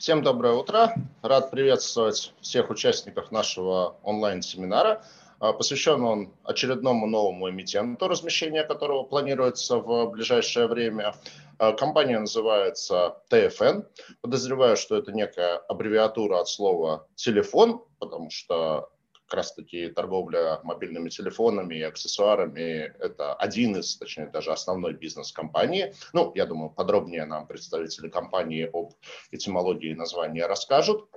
Всем доброе утро. Рад приветствовать всех участников нашего онлайн-семинара. А, посвящен он очередному новому эмитенту, размещение которого планируется в ближайшее время. А, компания называется TFN. Подозреваю, что это некая аббревиатура от слова «телефон», потому что как раз-таки торговля мобильными телефонами и аксессуарами – это один из, точнее, даже основной бизнес компании. Ну, я думаю, подробнее нам представители компании об этимологии названия расскажут.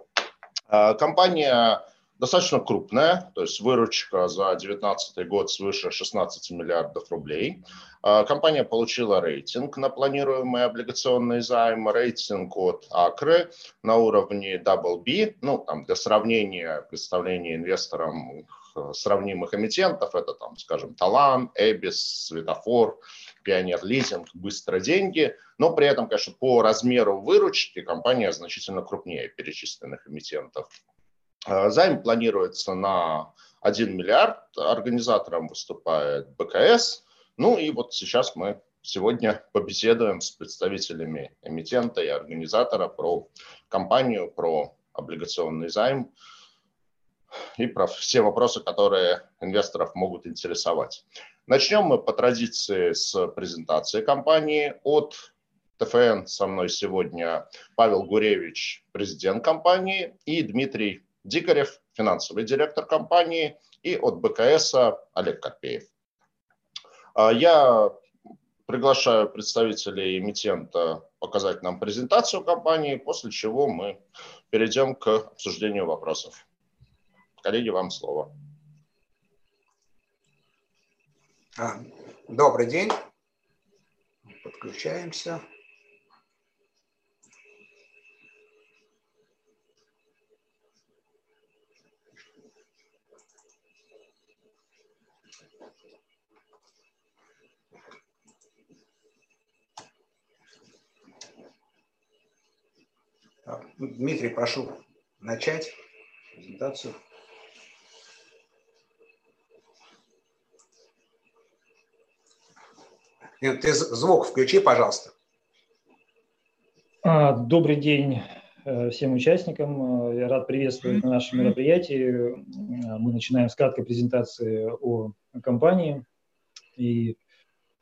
А, компания достаточно крупная, то есть выручка за 2019 год свыше 16 миллиардов рублей. А, компания получила рейтинг на планируемые облигационные займы, рейтинг от Акры на уровне BB. Ну, там для сравнения, представления инвесторам сравнимых эмитентов, это там, скажем, Талан, Эбис, Светофор, Пионер Лизинг, Быстро деньги, но при этом, конечно, по размеру выручки компания значительно крупнее перечисленных эмитентов. Э, займ планируется на 1 миллиард. Организатором выступает БКС. Ну и вот сейчас мы сегодня побеседуем с представителями эмитента и организатора про компанию, про облигационный займ и про все вопросы, которые инвесторов могут интересовать. Начнем мы по традиции с презентации компании. От ТФН со мной сегодня Павел Гуревич, президент компании, и Дмитрий Дикарев, финансовый директор компании, и от БКС Олег Карпеев. А, я приглашаю представителей эмитента показать нам презентацию компании, после чего мы перейдем к обсуждению вопросов. Коллеги, вам слово. А, добрый день. Подключаемся. Дмитрий, прошу начать презентацию. Ты звук включи, пожалуйста. А, добрый день э, всем участникам. Э, я рад приветствовать на нашем мероприятии. Э, мы начинаем с краткой презентации о компании. И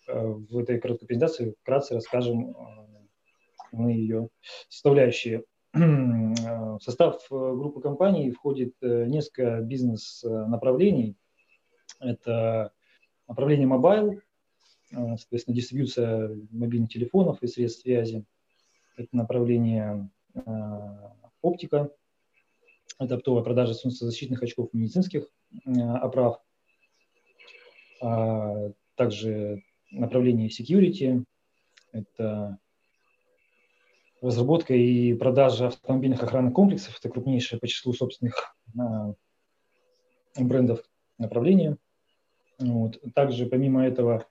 в этой короткой презентации вкратце расскажем мы ее составляющие. В состав э, группы компаний входит э, несколько бизнес-направлений. Это направление mobile, э, соответственно, дистрибьюция мобильных телефонов и средств связи. Это направление оптика, это оптовая продажа солнцезащитных очков медицинских оправ. А также направление security, это разработка и продажа автомобильных охранных комплексов. Это крупнейшее по числу собственных а, брендов направление. Вот. Также помимо этого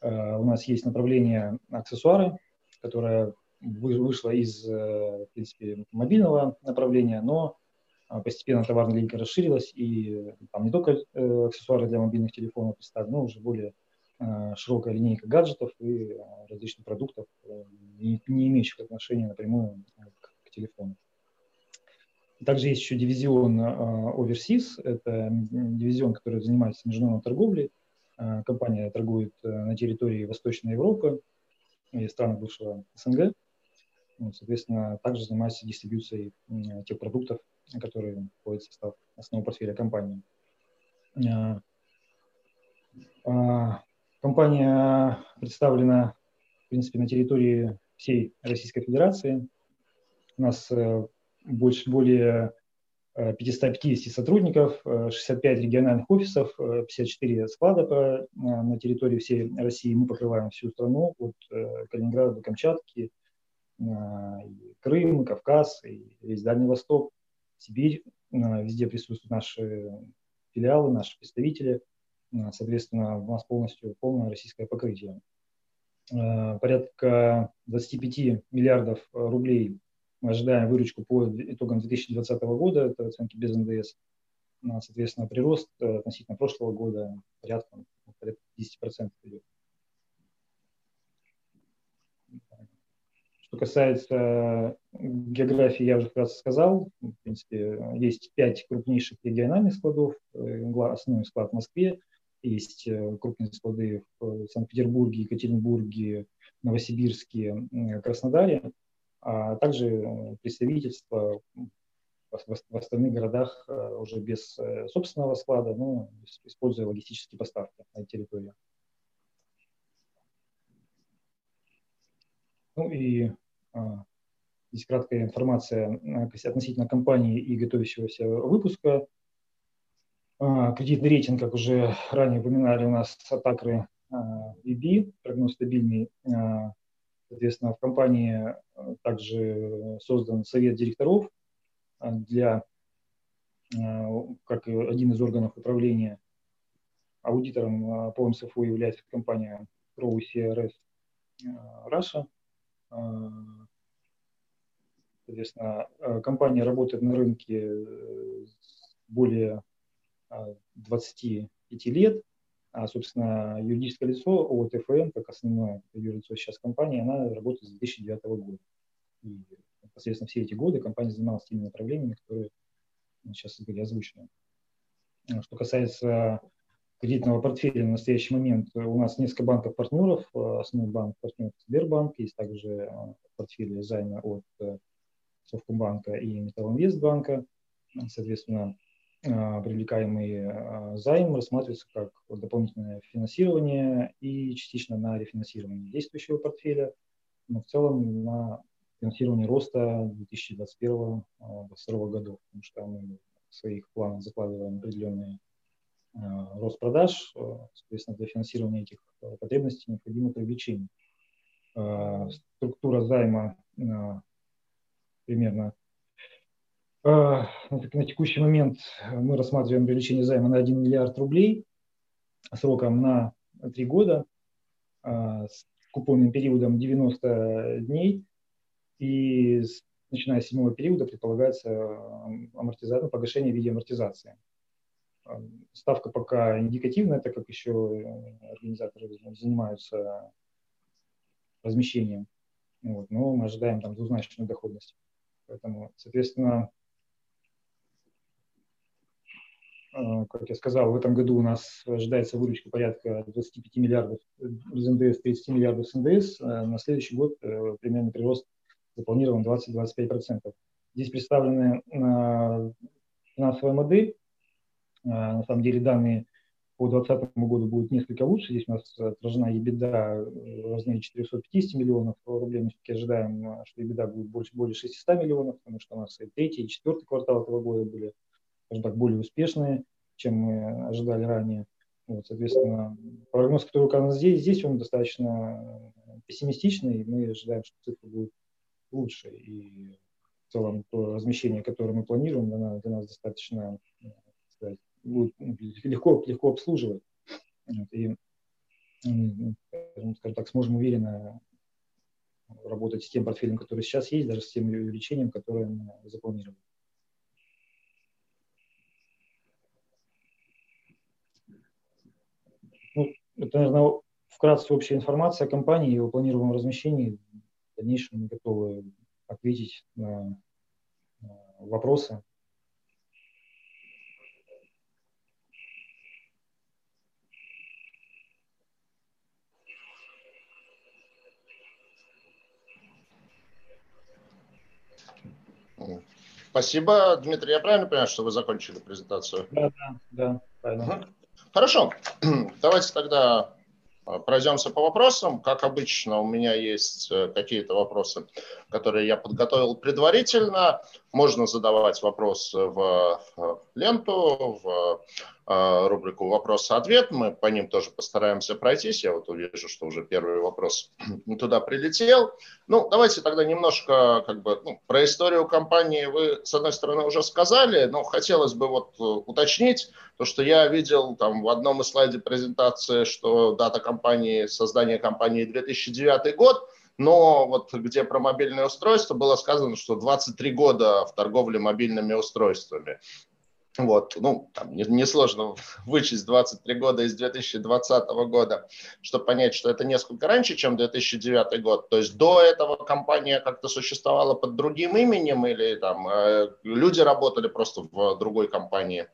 а, у нас есть направление аксессуары, которое вышло из э, в принципе, мобильного направления, но а, постепенно товарная линейка расширилась, и там не только э, аксессуары для мобильных телефонов представлены, но уже более широкая линейка гаджетов и э, различных продуктов, э, не, имеющих отношения напрямую к, телефону. Также есть еще дивизион Overseas, это дивизион, который занимается международной торговлей. Компания торгует на территории Восточной Европы и стран бывшего СНГ. Соответственно, также занимается дистрибьюцией тех продуктов, которые входят в состав основного портфеля компании. Компания представлена, в принципе, на территории всей Российской Федерации. У нас э, больше, более 550 э, сотрудников, 65 э, региональных офисов, 54 склада на территории всей России. Мы покрываем всю страну, от Калининграда до Камчатки, Крым, Кавказ, и весь Дальний Восток, Сибирь. Везде присутствуют наши филиалы, наши представители – Э, соответственно, у нас полностью полное российское покрытие. Э, порядка 25 миллиардов рублей мы ожидаем выручку по итогам 2020 года, это оценки без НДС. Ну, соответственно, прирост э, относительно прошлого года порядка, порядка 10% идет. Что касается географии, я уже как раз сказал, в принципе, есть пять крупнейших региональных складов, основной склад в Москве, есть крупные склады в Санкт-Петербурге, Екатеринбурге, Новосибирске, Краснодаре, а также представительства в остальных городах э, уже без э, собственного склада, но используя логистические поставки на территории. Ну и а, здесь краткая информация относительно компании и готовящегося выпуска. А, кредитный рейтинг, как уже ранее упоминали, у нас от Акры BB, прогноз стабильный. А, соответственно, в компании также создан совет директоров, а, для, а, как один из органов управления аудитором а, по МСФУ является компания Pro CRS Russia. Соответственно, компания работает на рынке э, более 25 лет, а, собственно, юридическое лицо ОТФМ, как основное юрлицо сейчас компании, она работает с 2009 года. И непосредственно все эти годы компания занималась теми направлениями, которые сейчас были озвучены. А что касается кредитного портфеля в настоящий момент у нас несколько банков-партнеров. Основной банк партнер Сбербанк, есть также портфели займа от э, Совкомбанка и Металлинвестбанка. Соответственно, а, привлекаемый а, займ рассматривается как дополнительное финансирование и частично на рефинансирование действующего портфеля, но в целом на финансирование роста 2021-2022 годов, потому что мы в своих планах закладываем определенный рост продаж, соответственно, для финансирования этих потребностей необходимо привлечение. Структура займа примерно на текущий момент мы рассматриваем привлечение займа на 1 миллиард рублей сроком на 3 года с купонным периодом 90 дней и начиная с седьмого периода предполагается амортизация, ну, погашение в виде амортизации. Ставка пока индикативная, так как еще организаторы занимаются размещением. Вот, но мы ожидаем там двузначную доходность. Поэтому, соответственно, э, как я сказал, в этом году у нас ожидается выручка порядка 25 миллиардов из НДС, 30 миллиардов с НДС. Э, на следующий год э, примерно прирост запланирован 20-25%. Здесь представлены э, финансовая модель. Э, на самом деле данные по 2020 году будут несколько лучше. Здесь у нас отражена EBITDA в размере 450 миллионов рублей. Мы все-таки ожидаем, что EBITDA будет больше, более 600 миллионов, потому что у нас и третий, и четвертый квартал этого года были, скажем так, более успешные, чем мы ожидали ранее. Вот, соответственно, прогноз, который указан здесь, здесь он достаточно пессимистичный. Мы ожидаем, что цифры будут лучше. И в целом то размещение, которое мы планируем, для для нас достаточно сказать, будет легко, легко обслуживать. И, скажем так, сможем уверенно работать с тем портфелем, который сейчас есть, даже с тем увеличением, которое мы запланировали. Это, наверное, вкратце общая информация о компании и о планируемом размещении в дальнейшем мы готовы ответить на вопросы. Спасибо, Дмитрий. Я правильно понимаю, что вы закончили презентацию? Да, да, да, правильно. Хорошо. Давайте тогда а, пройдемся по вопросам. Как обычно, у меня есть э, какие-то вопросы, которые я подготовил предварительно. Можно задавать вопросы в ленту, в рубрику «Вопрос-ответ». Мы по ним тоже постараемся пройтись. Я вот увижу, что уже первый вопрос туда прилетел. Ну, давайте тогда немножко как бы, ну, про историю компании вы, с одной стороны, уже сказали, но хотелось бы вот э, уточнить то, что я видел там в одном из слайдов презентации, что дата компании, создания компании 2009 год – но вот где про мобильные устройства было сказано, что 23 года в торговле мобильными устройствами. Вот, ну, там несложно не вычесть 23 года из 2020 года, чтобы понять, что это несколько раньше, чем 2009 год. То есть до этого компания как-то существовала под другим именем или там э, люди работали просто в другой компании?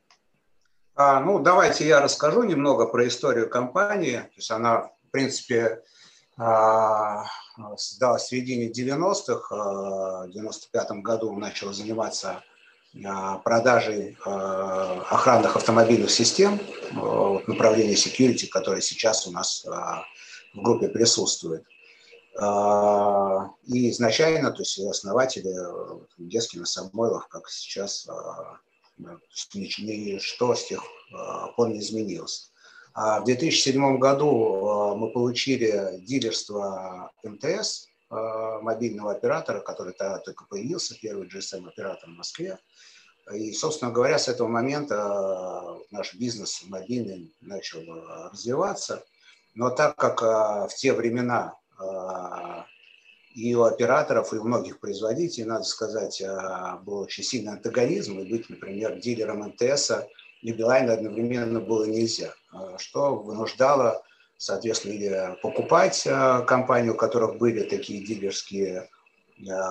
А, ну, давайте я расскажу немного про историю компании. То есть она, в принципе, а, создалась в середине 90-х. В 95 году начала заниматься а, продажей а, охранных автомобильных систем, направления security, которое сейчас у нас в группе присутствует. И изначально, то есть основатели Детскина Самойлов, как сейчас ничто с тех пор не изменилось. А в 2007 году мы получили дилерство МТС, мобильного оператора, который тогда только появился, первый GSM-оператор в Москве. И, собственно говоря, с этого момента наш бизнес мобильный начал развиваться. Но так как в те времена и у операторов, и у многих производителей, надо сказать, был очень сильный антагонизм, и быть, например, дилером МТС и Билайна одновременно было нельзя, что вынуждало, соответственно, или покупать а, компанию, у которых были такие дилерские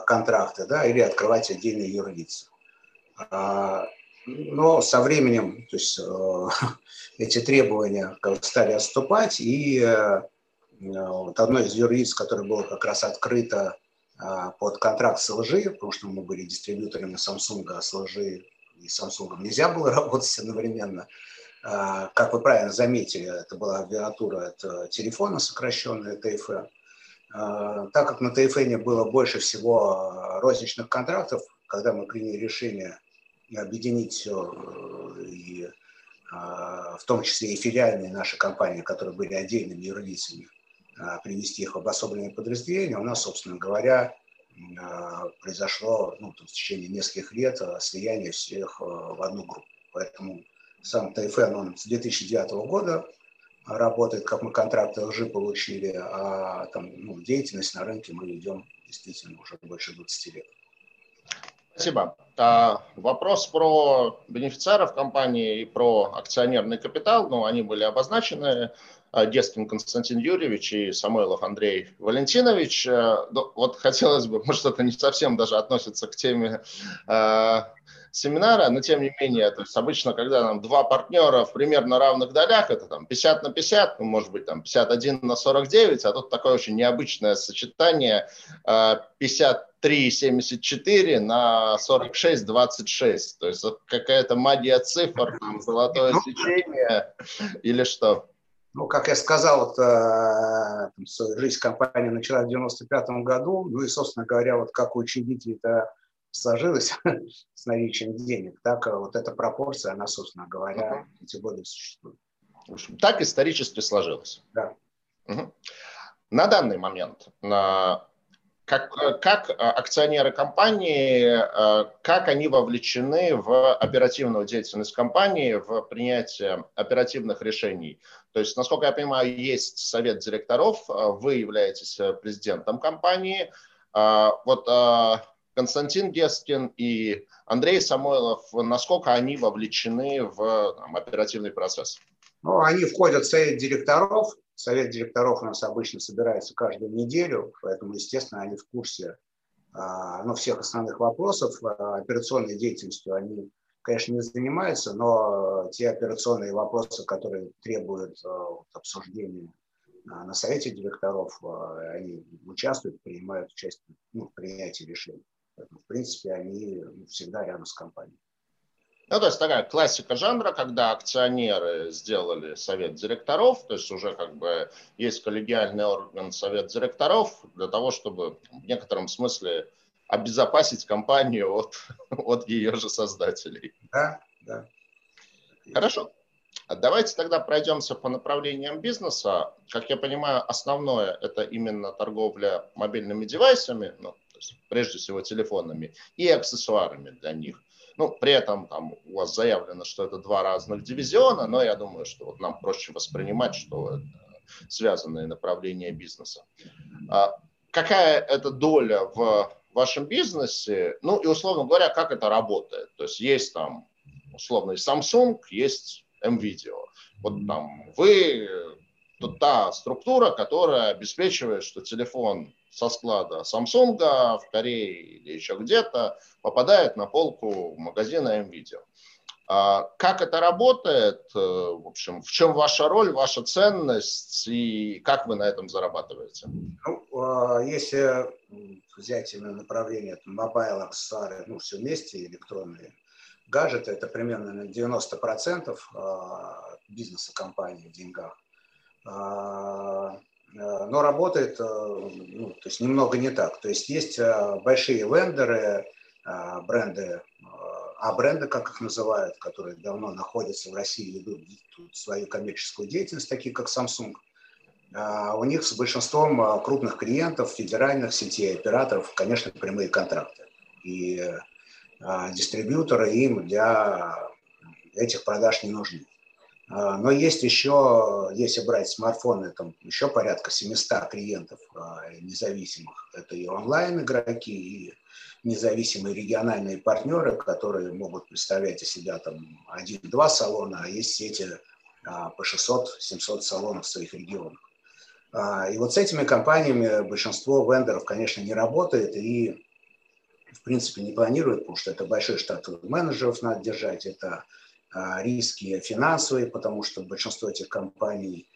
контракты, да, или открывать отдельные юрлица. Но со временем то есть, эти требования стали отступать, и вот одно из юрлиц, которое было как раз открыто а, под контракт с LG, потому что мы были дистрибьюторами Samsung, а с LG и Samsung нельзя было работать одновременно. А, как вы правильно заметили, это была аббревиатура от телефона, сокращенная ТФ. А, так как на ТФН было больше всего розничных контрактов, когда мы приняли решение объединить все, э, и, в том числе и филиальные наши компании, которые были отдельными юрлицами, а, привести их в обособленные подразделения, у нас, собственно говоря, а, произошло ну, в течение нескольких лет а, слияние всех в одну группу. Поэтому сам ТФН, он с 2009 года работает, как мы контракты лжи получили, а там, ну, деятельность на рынке мы ведем действительно уже больше 20 лет. Спасибо. А, вопрос про бенефициаров компании и про акционерный капитал, ну, они были обозначены. А, Дескин Константин Юрьевич и Самойлов Андрей Валентинович. А, ну, вот хотелось бы, может, это не совсем даже относится к теме а, семинара, но тем не менее, то есть обычно, когда нам два партнера в примерно равных долях, это там 50 на 50, ну, может быть, там 51 на 49, а тут такое очень необычное сочетание 53,74 на 46,26. То есть какая-то магия цифр, там, золотое ну, сечение или что? Ну, как я сказал, вот, э, жизнь компании начала в 95 году, ну и, собственно говоря, вот как учредитель это сложилось с наличием денег, так вот эта пропорция, она, собственно говоря, uh-huh. эти годы существует. В общем, так исторически сложилось. Да. Угу. На данный момент, как, как акционеры компании, как они вовлечены в оперативную деятельность компании, в принятие оперативных решений? То есть, насколько я понимаю, есть совет директоров, вы являетесь президентом компании. Вот Константин Гескин и Андрей Самойлов, насколько они вовлечены в там, оперативный процесс? Ну, они входят в совет директоров. Совет директоров у нас обычно собирается каждую неделю, поэтому, естественно, они в курсе а, ну, всех основных вопросов. А, операционной деятельностью они, конечно, не занимаются, но те операционные вопросы, которые требуют а, обсуждения на совете директоров, они участвуют, принимают участие ну, в принятии решений. Поэтому, в принципе, они всегда рядом с компанией. Ну, то есть такая классика жанра, когда акционеры сделали совет директоров, то есть уже как бы есть коллегиальный орган совет директоров для того, чтобы в некотором смысле обезопасить компанию от, от ее же создателей. Да, да. Хорошо. Давайте тогда пройдемся по направлениям бизнеса. Как я понимаю, основное это именно торговля мобильными девайсами, ну, прежде всего телефонами, и аксессуарами для них. Ну, при этом там у вас заявлено, что это два разных дивизиона, но я думаю, что вот нам проще воспринимать, что это связанные направления бизнеса. А какая это доля в вашем бизнесе? Ну и, условно говоря, как это работает? То есть есть там условно Samsung, есть MVideo. Вот там вы та структура, которая обеспечивает, что телефон со склада Samsung в Корее или еще где-то попадает на полку магазина MVideo. А как это работает? Э, в общем, в чем ваша роль, ваша ценность и как вы на этом зарабатываете? Ну, а, если взять именно направление mobile, аксессуары, ну, все вместе, электронные гаджеты, это примерно на 90% а, бизнеса компании в деньгах. А, но работает ну, то есть немного не так. То есть есть большие вендоры, бренды а бренды, как их называют, которые давно находятся в России, ведут свою коммерческую деятельность, такие как Samsung, у них с большинством крупных клиентов, федеральных сетей, операторов, конечно, прямые контракты. И дистрибьюторы им для этих продаж не нужны. Но есть еще, если брать смартфоны, там еще порядка 700 клиентов независимых. Это и онлайн-игроки, и независимые региональные партнеры, которые могут представлять из себя там один-два салона, а есть сети а, по 600-700 салонов в своих регионах. А, и вот с этими компаниями большинство вендоров, конечно, не работает и, в принципе, не планирует, потому что это большой штат менеджеров надо держать, это а, риски финансовые, потому что большинство этих компаний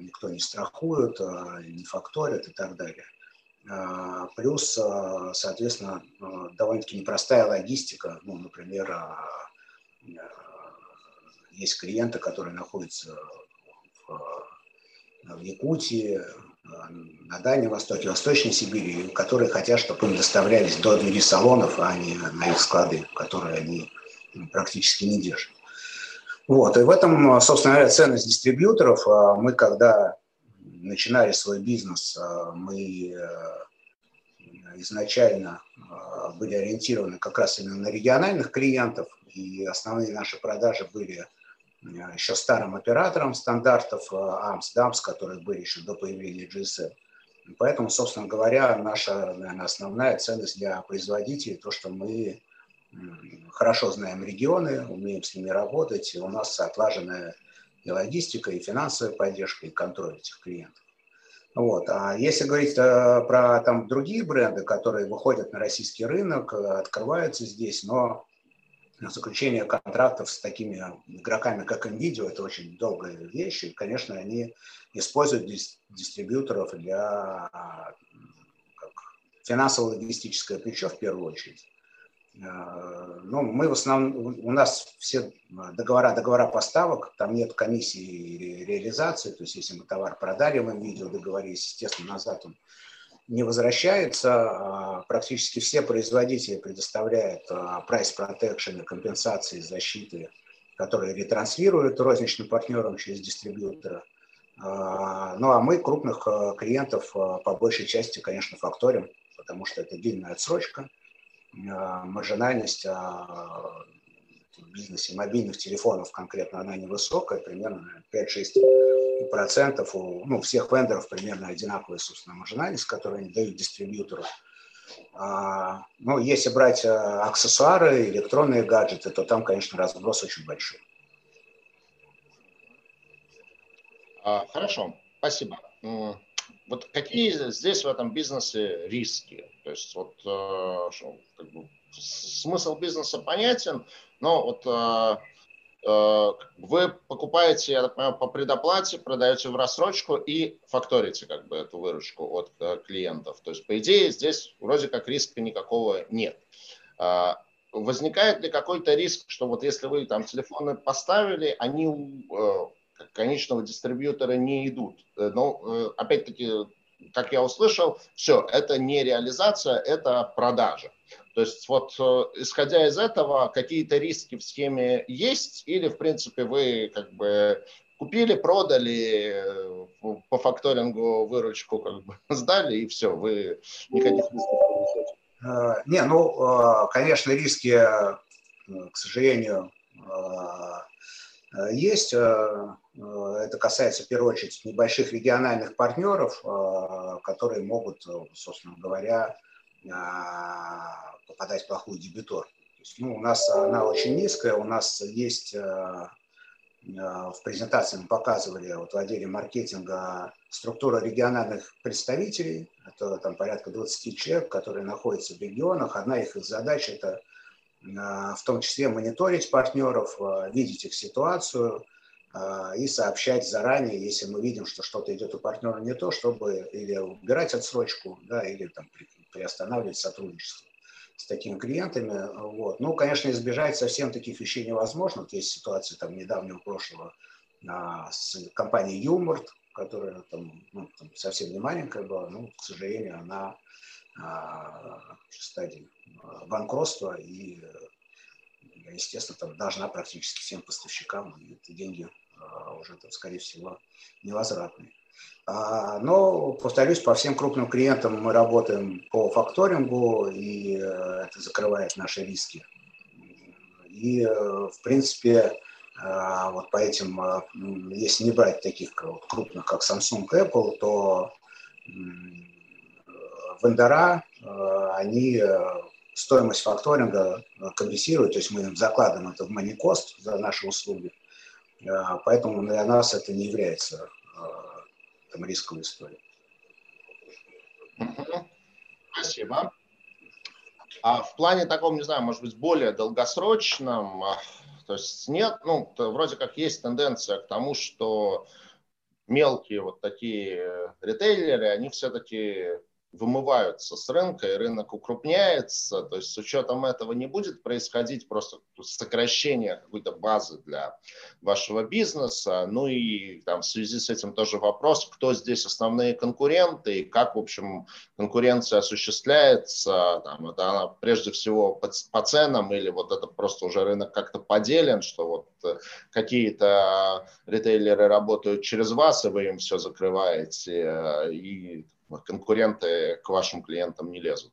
никто не страхует, не факторит и так далее. А, плюс, а, соответственно, а, довольно-таки непростая логистика. Ну, например, есть клиенты, которые находятся в Якутии, на Дальнем Востоке, Восточной Сибири, которые хотят, чтобы им доставлялись до двери салонов, а не на их склады, которые они практически не держат. Вот, и в этом, собственно говоря, ценность дистрибьюторов. Мы, когда начинали свой бизнес, а, мы э, изначально а, были ориентированы как раз именно на региональных клиентов, и основные наши продажи были еще старым оператором стандартов AMS, а, DAMS, которые были еще до появления GSM. Поэтому, собственно говоря, наша, наверное, основная ценность для производителей, то, что мы хорошо знаем регионы, умеем с ними работать, и у нас отлаженная и логистика, и финансовая поддержка, и контроль этих клиентов. Вот. А если говорить э, про там, другие бренды, которые выходят на российский рынок, э, открываются здесь, но заключение контрактов с такими игроками, как NVIDIA, это очень долгая вещь, и, конечно, они используют дистрибьюторов для финансово-логистическое плечо в первую очередь. Э, ну, мы в основном, у нас все договора, договора поставок, там нет комиссии реализации, то есть если мы товар продали в видео, договорились, естественно, назад он не возвращается. А практически все производители предоставляют а, price protection, компенсации, защиты, которые ретранслируют розничным партнерам через дистрибьютора. Ну а мы крупных клиентов по большей части, конечно, факторим, потому что это длинная отсрочка – маржинальность а, в бизнесе мобильных телефонов конкретно она невысокая, примерно 5-6 процентов у ну, всех вендоров примерно одинаковая, собственно, маржинальность, которую они дают дистрибьютору. А, ну, если брать аксессуары, электронные гаджеты, то там, конечно, разброс очень большой. Хорошо, спасибо. Вот какие здесь в этом бизнесе риски? То есть вот э, как бы, смысл бизнеса понятен, но вот э, э, вы покупаете, я так понимаю, по предоплате, продаете в рассрочку и факторите как бы эту выручку от клиентов. То есть, по идее, здесь вроде как риска никакого нет. Возникает ли какой-то риск, что вот если вы там телефоны поставили, они конечного дистрибьютора не идут? Но, опять-таки, как я услышал, все, это не реализация, это продажа. То есть вот э, исходя из этого, какие-то риски в схеме есть или, в принципе, вы как бы купили, продали, э, по факторингу выручку как бы сдали и все, вы никаких рисков не несете? Э, не, ну, конечно, риски, к сожалению, есть. Это касается, в первую очередь, небольших региональных партнеров, которые могут, собственно говоря, попадать в плохую дебитор. есть, ну, у нас она очень низкая, у нас есть в презентации мы показывали вот в отделе маркетинга структура региональных представителей. Это там порядка 20 человек, которые находятся в регионах. Одна их задач – это в том числе мониторить партнеров, видеть их ситуацию, и сообщать заранее, если мы видим, что что-то идет у партнера не то, чтобы или убирать отсрочку, да, или там приостанавливать сотрудничество с такими клиентами. Вот. Ну, конечно, избежать совсем таких вещей невозможно. Вот есть ситуация там недавнего прошлого а, с компанией Юморт, которая там, ну, там совсем не маленькая была, но, к сожалению, она а, в стадии а, банкротства и естественно, там должна практически всем поставщикам эти деньги а, уже, там, скорее всего, невозвратные. А, но, повторюсь, по всем крупным клиентам мы работаем по факторингу, и э, это закрывает наши риски. И, э, в принципе, а, вот по этим, если не брать таких крупных, как Samsung, Apple, то вендора, э, они стоимость факторинга компенсируют, то есть мы им закладываем это в money cost за наши услуги – а, поэтому для нас это не является а, там, рисковой историей. Спасибо. А в плане таком, не знаю, может быть, более долгосрочном, а, то есть нет, ну, вроде как есть тенденция к тому, что мелкие вот такие ритейлеры, они все-таки вымываются с рынка, и рынок укрупняется. То есть с учетом этого не будет происходить просто сокращение какой-то базы для вашего бизнеса. Ну и там, в связи с этим тоже вопрос, кто здесь основные конкуренты и как, в общем, конкуренция осуществляется. Там, это она прежде всего по, по ценам или вот это просто уже рынок как-то поделен, что вот э, какие-то ритейлеры работают через вас, и вы им все закрываете, э, и конкуренты к вашим клиентам не лезут?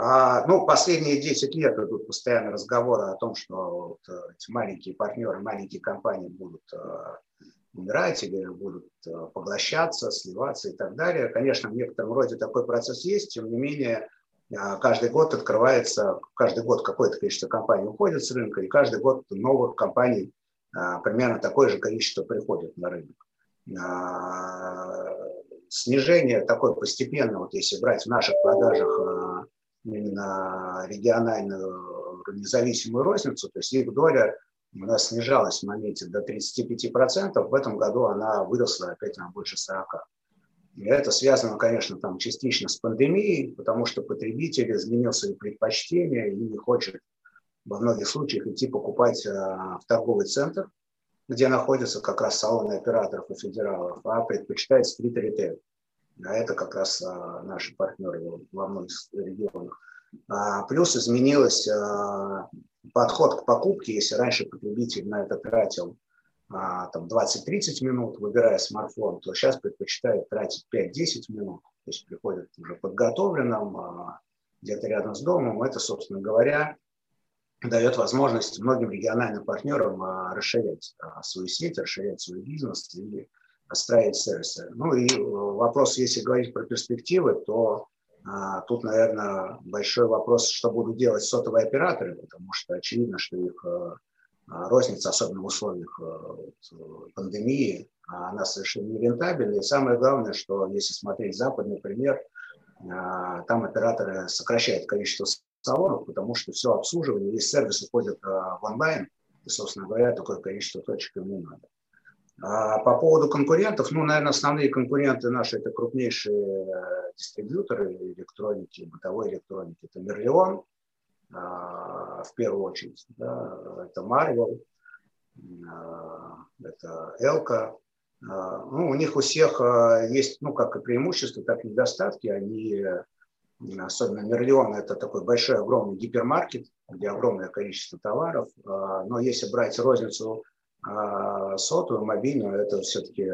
А, ну, последние 10 лет идут постоянно разговоры о том, что вот э, эти маленькие партнеры, маленькие компании будут э, умирать или будут э, поглощаться, сливаться и так далее. Конечно, в некотором роде такой процесс есть, тем не менее, каждый год открывается, каждый год какое-то количество компаний уходит с рынка, и каждый год новых компаний примерно такое же количество приходит на рынок снижение такое постепенное, вот если брать в наших продажах а, именно региональную независимую розницу, то есть их доля у нас снижалась в моменте до 35%, в этом году она выросла опять на больше 40%. И это связано, конечно, там частично с пандемией, потому что потребитель изменил свои предпочтения и не хочет во многих случаях идти покупать а, в торговый центр, где находятся как раз салоны операторов и федералов, а предпочитает стрит-ритейл. А это как раз а, наши партнеры во многих регионах. А, плюс изменилось а, подход к покупке. Если раньше потребитель на это тратил а, там 20-30 минут, выбирая смартфон, то сейчас предпочитает тратить 5-10 минут. То есть приходит уже подготовленным, а, где-то рядом с домом. Это, собственно говоря, дает возможность многим региональным партнерам а, расширять а, свою сеть, расширять свой бизнес и строить сервисы. Ну и э, вопрос, если говорить про перспективы, то а, тут, наверное, большой вопрос, что будут делать сотовые операторы, потому что очевидно, что их а, розница, особенно в условиях а, пандемии, она совершенно не рентабельна. И самое главное, что если смотреть западный пример, там операторы сокращают количество салонов, потому что все обслуживание, весь сервис уходит в онлайн, и, собственно говоря, такое количество точек не надо. А по поводу конкурентов, ну, наверное, основные конкуренты наши это крупнейшие э, дистрибьюторы электроники, бытовой электроники. Это Мерлион, а, в первую очередь, да, это Marvel, это Элка. Ну, у них у всех есть, ну, как и преимущества, так и недостатки. Они особенно Мерлион, это такой большой, огромный гипермаркет, где огромное количество товаров. А, но если брать розницу а, сотовую, мобильную, это все-таки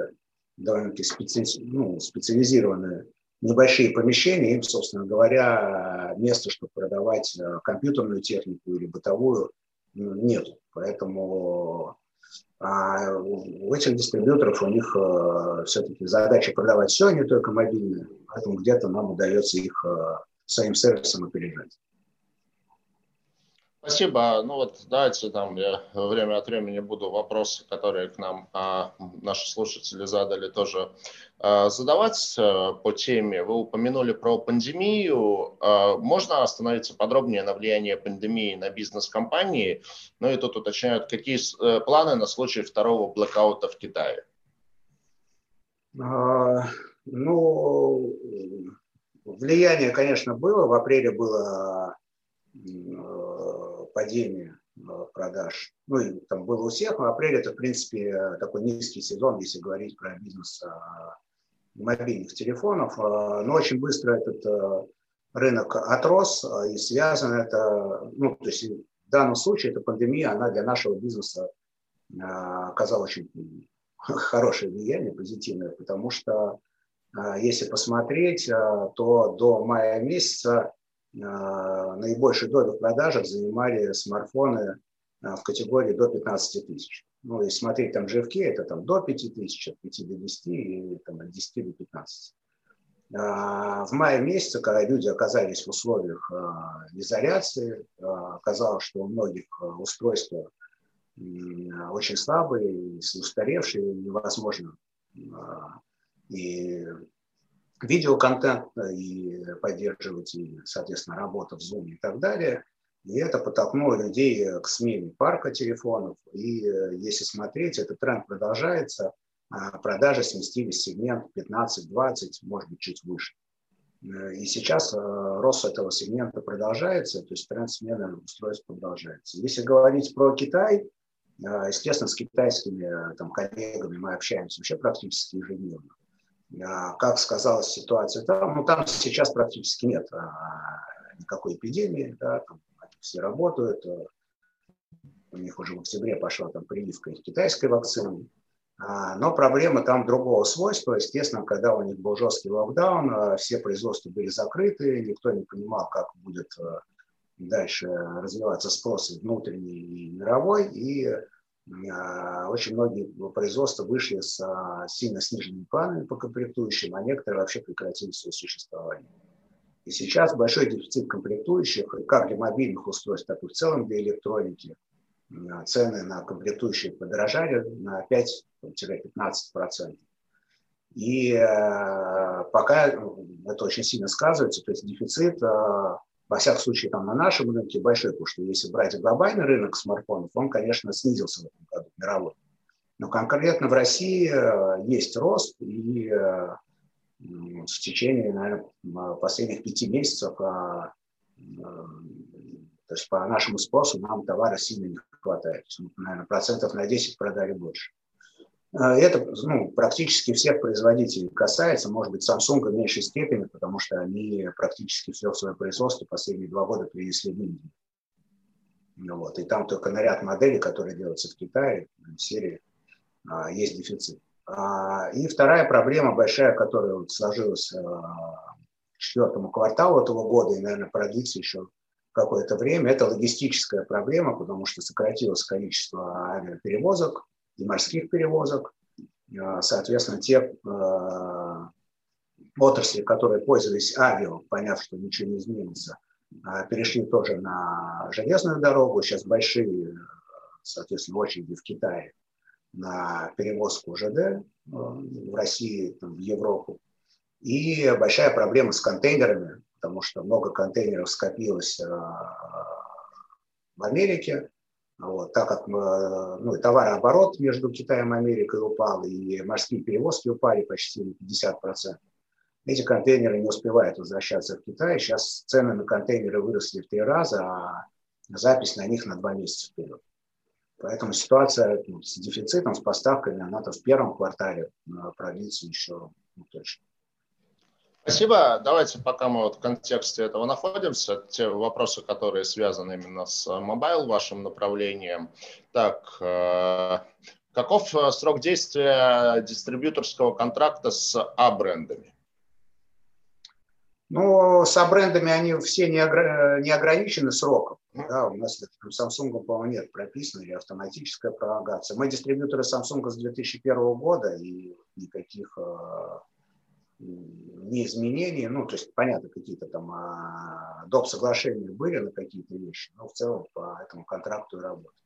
довольно-таки специ... ну, специализированные небольшие помещения, им, собственно говоря, места, чтобы продавать а, компьютерную технику или бытовую, нет. Поэтому а у этих дистрибьюторов у них э, все-таки задача продавать все, не только мобильное, поэтому где-то нам удается их э, своим сервисом опережать. Спасибо. Ну вот давайте там я время от времени буду вопросы, которые к нам а, наши слушатели задали, тоже а, задавать а, по теме. Вы упомянули про пандемию. А, можно остановиться подробнее на влияние пандемии на бизнес-компании? Ну и тут уточняют, какие а, планы на случай второго блокаута в Китае? А, ну, влияние, конечно, было. В апреле было падение э, продаж. Ну, и там было у всех, но апрель это, в принципе, такой низкий сезон, если говорить про бизнес э, мобильных телефонов. Э, но очень быстро этот рынок отрос, и связано это, ну, то есть в данном случае эта пандемия, она для нашего бизнеса оказала очень хорошее влияние, позитивное, потому что если посмотреть, то до мая месяца а, наибольшую долю в продажах занимали смартфоны а, в категории до 15 тысяч. Ну, если смотреть там GFK, это там до 5 тысяч, от 5 до 10 и там, от 10 до 15. А, в мае месяце, когда люди оказались в условиях изоляции, оказалось, что у многих устройства очень слабые, устаревшие, невозможно и видеоконтент и поддерживать, и, соответственно, работа в Zoom и так далее. И это подтолкнуло людей к смене парка телефонов. И э, если смотреть, этот тренд продолжается. А продажи сместились в сегмент 15-20, может быть, чуть выше. Э, и сейчас э, рост этого сегмента продолжается, то есть тренд смены устройств продолжается. Если говорить про Китай, естественно, с китайскими там, коллегами мы общаемся вообще практически ежедневно. А, как сказалась ситуация? Там, ну там сейчас практически нет а, никакой эпидемии, да, там все работают, а, у них уже в октябре пошла там прививка их китайской вакцины, но проблема там другого свойства. Естественно, когда у них был жесткий локдаун, все производства были закрыты, никто не понимал, как будет дальше развиваться спрос внутренний и мировой, и очень многие производства вышли с сильно сниженными планами по комплектующим, а некоторые вообще прекратили свое существование. И сейчас большой дефицит комплектующих, как для мобильных устройств, так и в целом для электроники. А, цены на комплектующие подорожали на 5-15%. И пока это очень сильно сказывается, то есть дефицит во всяком случае, там на нашем рынке большой, потому что если брать глобальный рынок смартфонов, он, конечно, снизился в этом году, мировой. Но конкретно в России э, есть рост, и э, в течение, наверное, последних пяти месяцев, а, э, то есть по нашему спросу нам товара сильно не хватает. наверное, процентов на 10 продали больше. А, это ну, практически всех производителей касается, может быть, Samsung в меньшей степени, потому что они практически все свое производство последние два года перенесли в Индию. Ну, вот. И там только на ряд моделей, которые делаются в Китае, в серии, а, есть дефицит. А, и вторая проблема большая, которая вот сложилась к четвертому кварталу этого года и, наверное, продлится еще какое-то время, это логистическая проблема, потому что сократилось количество авиаперевозок, и морских перевозок. А, соответственно, те а, отрасли, которые пользовались авиа, поняв, что ничего не изменится, а, перешли тоже на железную дорогу. Сейчас большие, соответственно, очереди в Китае на перевозку ЖД в России, в Европу. И большая проблема с контейнерами, потому что много контейнеров скопилось в Америке, вот, так как ну, товарооборот между Китаем и Америкой упал, и морские перевозки упали почти на 50%. Эти контейнеры не успевают возвращаться в Китай. Сейчас цены на контейнеры выросли в три раза, а запись на них на два месяца вперед. Поэтому ситуация ну, с дефицитом, с поставками, она-то в первом квартале продлится еще ну, точно. Спасибо. Давайте, пока мы вот в контексте этого находимся, те вопросы, которые связаны именно с mobile, вашим направлением. Так, э, каков э, срок действия дистрибьюторского контракта с А-брендами? Ну, с А-брендами они все не, огр... не ограничены сроком. Да, у нас там Samsung, по-моему, нет прописано, или автоматическая пролонгация. Мы дистрибьюторы Samsung с 2001 года, и никаких э, не изменений, ну, то есть, понятно, какие-то там а, доп. соглашения были на какие-то вещи, но в целом по этому контракту и работать.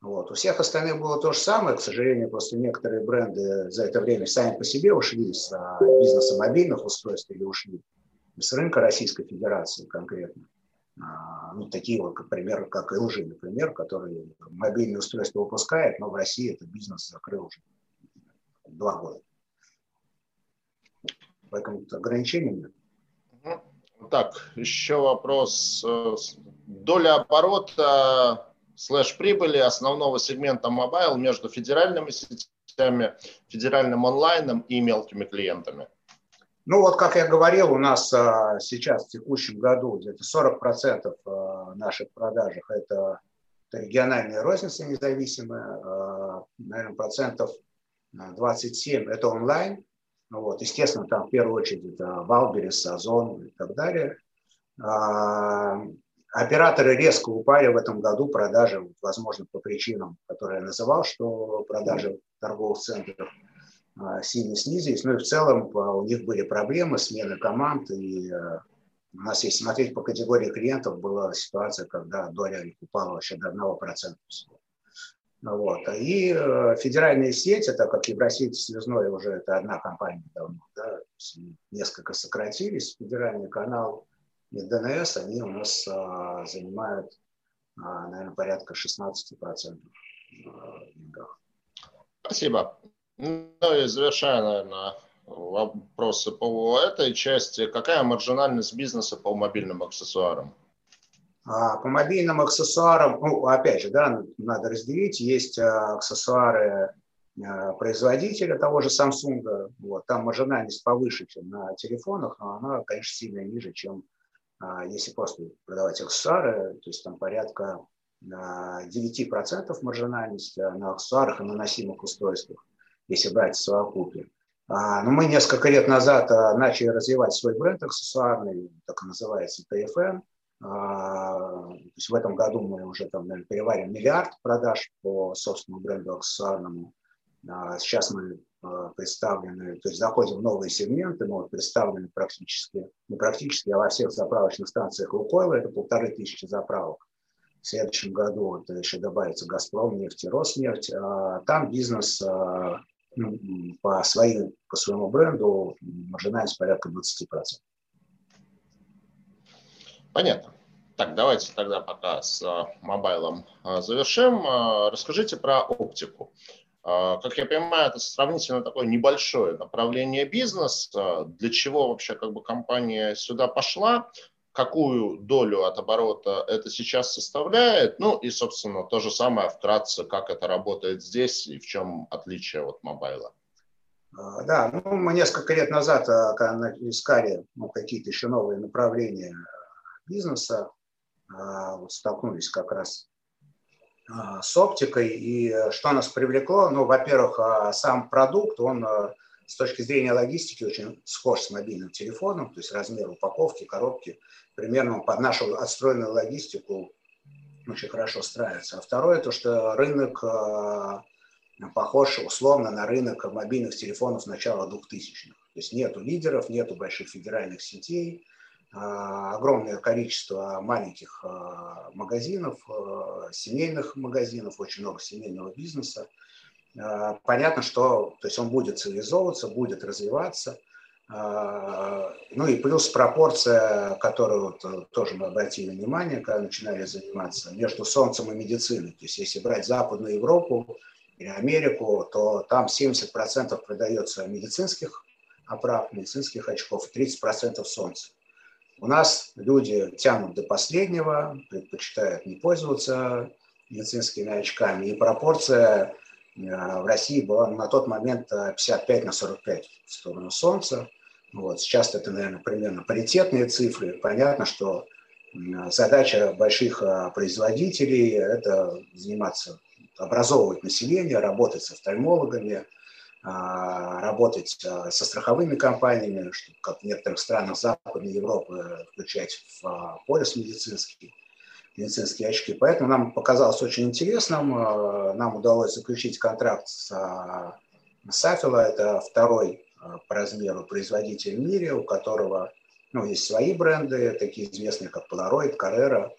Вот. У всех остальных было то же самое. К сожалению, просто некоторые бренды за это время сами по себе ушли с а, бизнеса мобильных устройств или ушли с рынка Российской Федерации конкретно. А, ну, такие вот, например, как LG, например, который мобильные устройства выпускает, но в России этот бизнес закрыл уже два года. Поэтому ограничений нет. Так, еще вопрос. Э, доля оборота слэш прибыли основного сегмента mobile между федеральными сетями, федеральным онлайном и мелкими клиентами? Ну вот, как я говорил, у нас а, сейчас в текущем году где-то 40% а, наших продаж это, это региональные розницы независимые, а, наверное, процентов 27 это онлайн. Вот, естественно, там в первую очередь это Wildberries, Озон и так далее. А, операторы резко упали в этом году продажи, возможно, по причинам, которые я называл, что продажи торговых центров а, сильно снизились. Ну и в целом у них были проблемы, смены команд. И а, у нас, если смотреть по категории клиентов, была ситуация, когда доля упала вообще до 1% всего. Вот. И э, федеральные сети, так как Евросеть связной уже это одна компания давно, да, несколько сократились, федеральный канал и ДНС, они у нас а, занимают, а, наверное, порядка 16% деньгах. Спасибо. Ну и завершая, наверное, вопросы по этой части. Какая маржинальность бизнеса по мобильным аксессуарам? А, по мобильным аксессуарам, ну, опять же, да, надо разделить. Есть а, аксессуары а, производителя того же Samsung. Вот, там маржинальность повыше, чем на телефонах, но она, конечно, сильно ниже, чем если просто продавать аксессуары. То есть там порядка 9% маржинальность на аксессуарах и наносимых устройствах, если брать в совокупе. Но мы несколько лет назад начали развивать свой бренд аксессуарный, так и называется TFM. А, то есть в этом году мы уже там, наверное, переварим миллиард продаж по собственному бренду аксессуарному. А, сейчас мы а, представлены, то есть заходим в новые сегменты, мы вот представлены практически, не практически, а во всех заправочных станциях Лукойла, это полторы тысячи заправок. В следующем году это еще добавится Газпром, нефть и Роснефть. Там бизнес ну, по, своим, по своему бренду маржинальность порядка 20%. Понятно. Так, давайте тогда пока с а, мобайлом а, завершим. А, расскажите про оптику. Как я понимаю, это сравнительно такое небольшое направление бизнеса. Для чего вообще как бы компания сюда пошла? Какую долю от оборота это сейчас составляет? Ну и, собственно, то же самое вкратце, как это работает здесь и в чем отличие от мобайла. Да, ну, мы несколько лет назад, когда искали ну, какие-то еще новые направления бизнеса, а, столкнулись как раз а, с оптикой. И что нас привлекло? Ну, во-первых, а, сам продукт, он с точки зрения логистики очень схож с мобильным телефоном, то есть размер упаковки, коробки примерно под нашу отстроенную логистику очень хорошо строится. А второе, то, что рынок похож условно на рынок мобильных телефонов начала 2000-х. То есть нету лидеров, нету больших федеральных сетей, огромное количество маленьких а, магазинов, а, семейных магазинов, очень много семейного бизнеса. Понятно, что то есть он будет цивилизовываться, будет развиваться. Ну и плюс пропорция, которую вот тоже мы обратили внимание, когда начинали заниматься, между солнцем и медициной. То есть если брать Западную Европу или Америку, то там 70% продается медицинских оправ, медицинских очков, 30% солнца. У нас люди тянут до последнего, предпочитают не пользоваться медицинскими очками, и пропорция э, в России была на тот момент 55 на 45 в сторону Солнца. Вот. Сейчас это, наверное, примерно паритетные цифры. Понятно, что задача больших э, производителей – это заниматься, образовывать население, работать с офтальмологами – работать а, со страховыми компаниями, чтобы, как в некоторых странах Западной Европы, включать в а, полис медицинский, медицинские очки. Поэтому нам показалось очень интересным. Нам удалось заключить контракт с Сафила, это второй по размеру производитель в мире, у которого ну, есть свои бренды, такие известные, как Polaroid, Carrera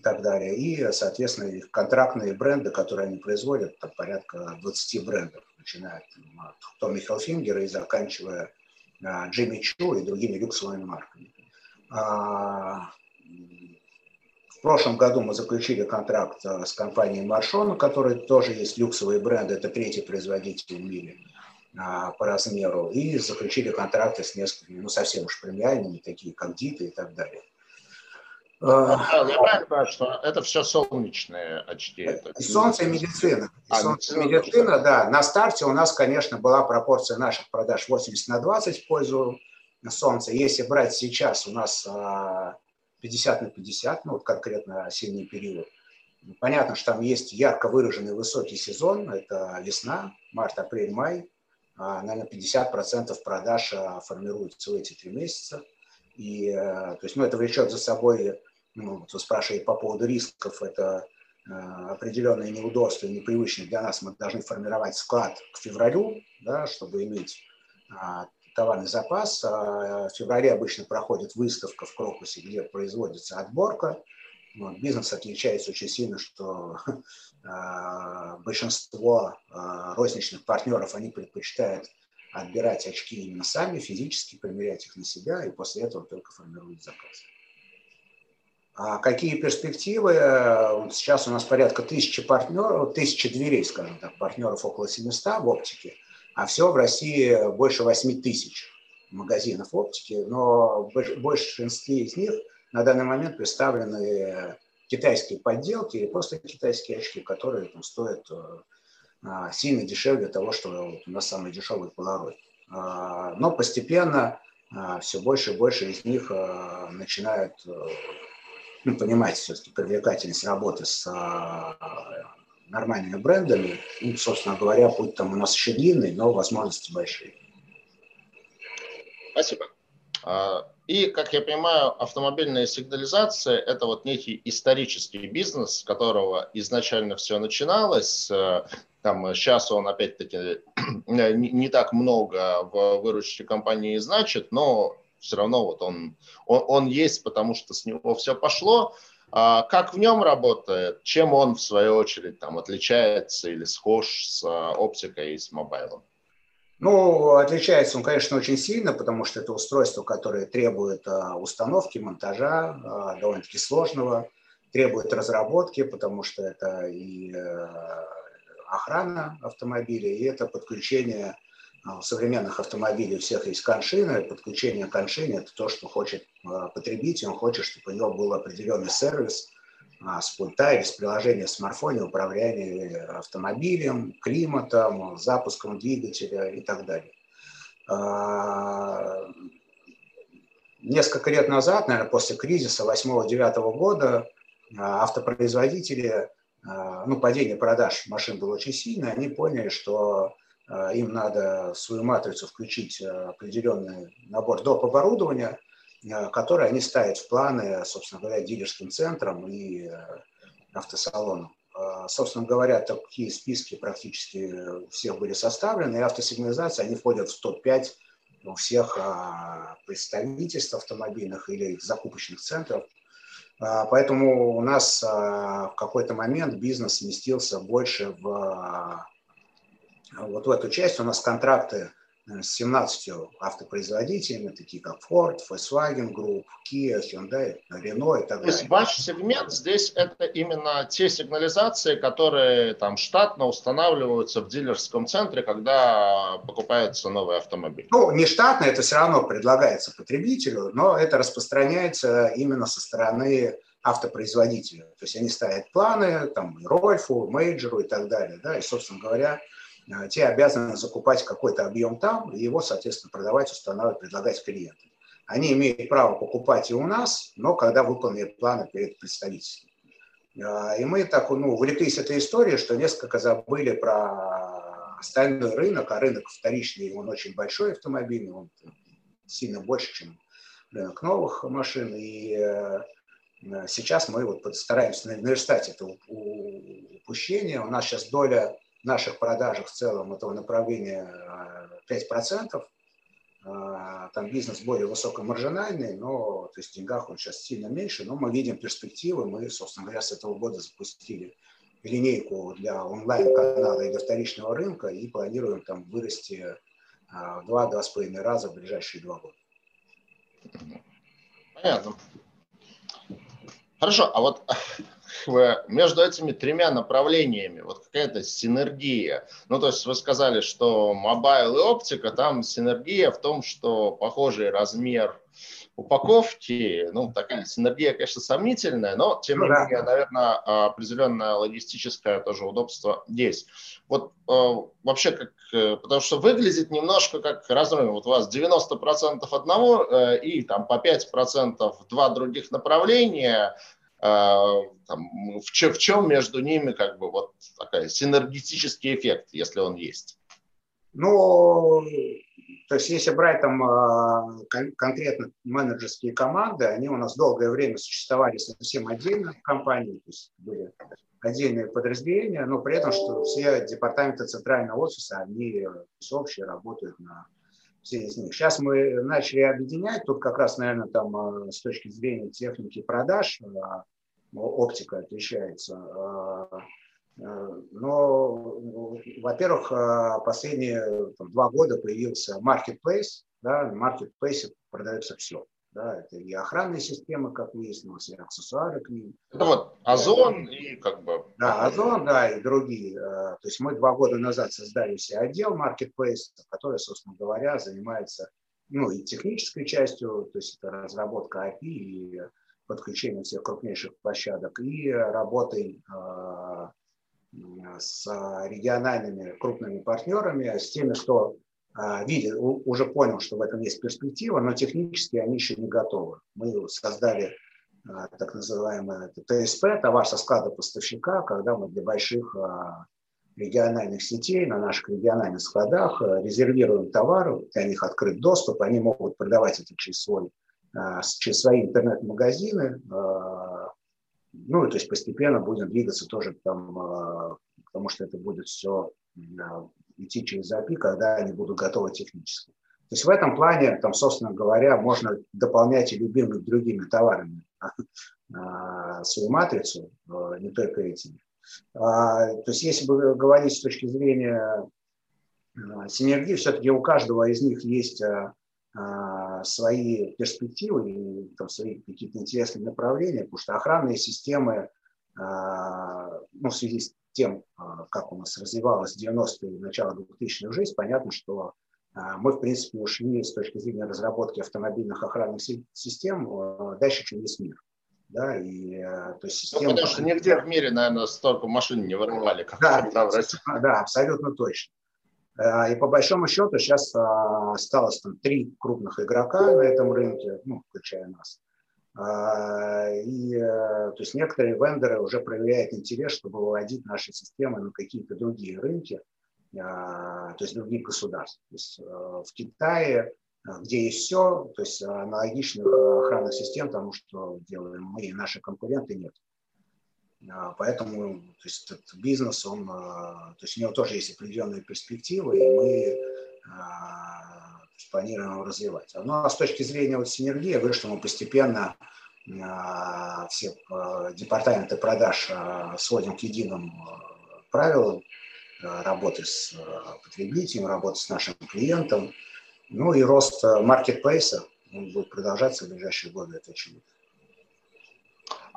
и так далее. И, соответственно, их контрактные бренды, которые они производят, там порядка 20 брендов, начиная от Томми Хелфингера и заканчивая Джимми Чу и другими люксовыми марками. А, в прошлом году мы заключили контракт э, с компанией Marshon, у которой тоже есть люксовые бренды, это третий производитель в мире а, по размеру, и заключили контракты с несколькими, ну, совсем уж премиальными, такие как Дита и так далее. А, я правильно понимаю, что это все солнечные очки? Это... И солнце и медицина. И а, солнце и медицина, да. На старте у нас, конечно, была пропорция наших продаж 80 на 20 в пользу солнца. Если брать сейчас, у нас 50 на 50, ну вот конкретно осенний период. Понятно, что там есть ярко выраженный высокий сезон, это весна, март, апрель, май. А, наверное, 50% продаж а, формируются в эти три месяца. И, э, то есть, ну, это влечет за собой, ну, вот вы спрашиваете по поводу рисков, это э, определенные неудобства, непривычные для нас, мы должны формировать склад к февралю, да, чтобы иметь а, товарный запас. А, в феврале обычно проходит выставка в Крокусе, где производится отборка. Вот, бизнес отличается очень сильно, что э, большинство э, розничных партнеров, они предпочитают отбирать очки именно сами, физически примерять их на себя, и после этого только формируют заказ. А какие перспективы? Сейчас у нас порядка тысячи партнеров, тысячи дверей, скажем так, партнеров около 700 в оптике – а все в России больше 8 тысяч магазинов оптики, но в большинстве из них на данный момент представлены китайские подделки или просто китайские очки, которые там, стоят а, сильно дешевле того, что вот у нас самый дешевый Polaroid. А, но постепенно все больше и больше из них начинают ну, понимать все-таки привлекательность работы с нормальными брендами. Ну, собственно говоря, путь там у нас еще длинный, но возможности большие. Спасибо. А, и, как я понимаю, автомобильная сигнализация – это вот некий исторический бизнес, с которого изначально все начиналось. Э, там сейчас он, опять-таки, не так много в выручке компании значит, но все равно вот он, он, он есть, потому что с него все пошло. А как в нем работает, чем он, в свою очередь, там, отличается или схож с а, оптикой и с мобайлом? Ну, отличается он, конечно, очень сильно, потому что это устройство, которое требует а, установки, монтажа, довольно-таки сложного, требует разработки, потому что это и э, охрана автомобиля, и это подключение у а, современных автомобилей у всех есть коншины. Подключение коншины – это то, что хочет а, потребитель. Он хочет, чтобы у него был определенный сервис а, с пульта или с приложения в смартфоне управление автомобилем, климатом, запуском двигателя и так далее. Несколько лет назад, наверное, после кризиса 8-9 года, автопроизводители, ну, падение продаж машин было очень сильное, они поняли, что а, им надо свою матрицу включить а, определенный набор доп. оборудования, а, который они ставят в планы, собственно говоря, дилерским центрам и автосалонам. Собственно говоря, такие списки практически всех были составлены, и автосигнализация, они входят в топ-5 у всех представительств автомобильных или закупочных центров. Поэтому у нас в какой-то момент бизнес сместился больше в вот в эту часть у нас контракты э, с 17 автопроизводителями, такие как Ford, Volkswagen Group, Kia, Hyundai, Renault и так далее. То есть ваш сегмент здесь это именно те сигнализации, которые там штатно устанавливаются в дилерском центре, когда покупается новый автомобиль? Ну, не штатно, это все равно предлагается потребителю, но это распространяется именно со стороны автопроизводителя. То есть они ставят планы, там, Рольфу, Мейджеру и так далее, да, и, собственно говоря, те обязаны закупать какой-то объем там и его, соответственно, продавать, устанавливать, предлагать клиентам. Они имеют право покупать и у нас, но когда выполнят планы перед представителями. Э, и мы так ну, увлеклись этой историей, что несколько забыли про остальной рынок, а рынок вторичный, он очень большой автомобильный, он сильно больше, чем рынок новых машин. И э, сейчас мы вот стараемся наверстать это упущение. У нас сейчас доля наших продажах в целом этого направления 5%. там бизнес более высокомаржинальный, но то есть в деньгах он сейчас сильно меньше, но мы видим перспективы. Мы, собственно говоря, с этого года запустили линейку для онлайн-канала и вторичного рынка и планируем там вырасти в два-два с половиной раза в ближайшие два года. Понятно. Хорошо, а вот между этими тремя направлениями вот какая-то синергия. Ну, то есть вы сказали, что mobile и оптика, там синергия в том, что похожий размер упаковки, ну, такая синергия, конечно, сомнительная, но, тем не ну, менее, наверное, определенное логистическое тоже удобство есть. Вот э, вообще, как, э, потому что выглядит немножко как разрыв. Вот у вас 90% одного э, и там по 5% два других направления, а, там, в, чем, в чем между ними как бы вот такой синергетический эффект, если он есть? Ну, то есть если брать там а, конкретно менеджерские команды, они у нас долгое время существовали совсем отдельно в компании, то есть были отдельные подразделения, но при этом, что все департаменты центрального офиса, они общие работают на все из них. Сейчас мы начали объединять, тут как раз, наверное, там а, с точки зрения техники продаж а, оптика отличается. А, но, во-первых, последние там, два года появился marketplace, да, в marketplace продается все. Да, это и охранные системы, как выяснилось, и аксессуары к ним. Это вот Озон и как бы... Да, Озон, да, и другие. То есть мы два года назад создали себе отдел Marketplace, который, собственно говоря, занимается ну, и технической частью, то есть это разработка API и подключение всех крупнейших площадок, и работой э, с региональными крупными партнерами, с теми, кто а, видит, уже понял, что в этом есть перспектива, но технически они еще не готовы. Мы создали а, так называемое ТСП, товар со склада поставщика, когда мы для больших а, региональных сетей на наших региональных складах резервируем товары, для них открыт доступ, они могут продавать это через, свой, через свои интернет-магазины, ну, то есть постепенно будем двигаться тоже там, потому что это будет все идти через API, когда они будут готовы технически. То есть в этом плане, там, собственно говоря, можно дополнять и любимыми другими товарами свою матрицу, не только этими. А, то есть если бы говорить с точки зрения синергии, все-таки у каждого из них есть свои перспективы и там, свои какие-то интересные направления, потому что охранные системы ну, в связи с тем, а, как у нас развивалась 90-е и начало 2000-х жизнь, понятно, что а, мы, в принципе, ушли с точки зрения разработки автомобильных охранных систем а, дальше, чем весь мир. Да, и, то есть система... Ну, потому что нигде в мире, наверное, столько машин не воровали, как да, да, абсолютно точно. И по большому счету сейчас осталось там три крупных игрока на этом рынке, ну, включая нас. А, и э, то есть некоторые вендоры уже проявляют интерес, чтобы выводить наши системы на какие-то другие рынки, а, то есть других государств. То есть э, в Китае, э, где есть все, то есть аналогичных охранных систем тому, что делаем мы и наши конкуренты, нет. А, поэтому то есть этот бизнес, он, то есть у него тоже есть определенные перспективы, и мы планируем его развивать. Ну, а с точки зрения вот синергии, я говорю, что мы постепенно а, все а, департаменты продаж а, сводим к единым правилам работы с потребителем, работы с нашим клиентом. Ну и рост маркетплейса будет продолжаться в ближайшие годы, это очевидно.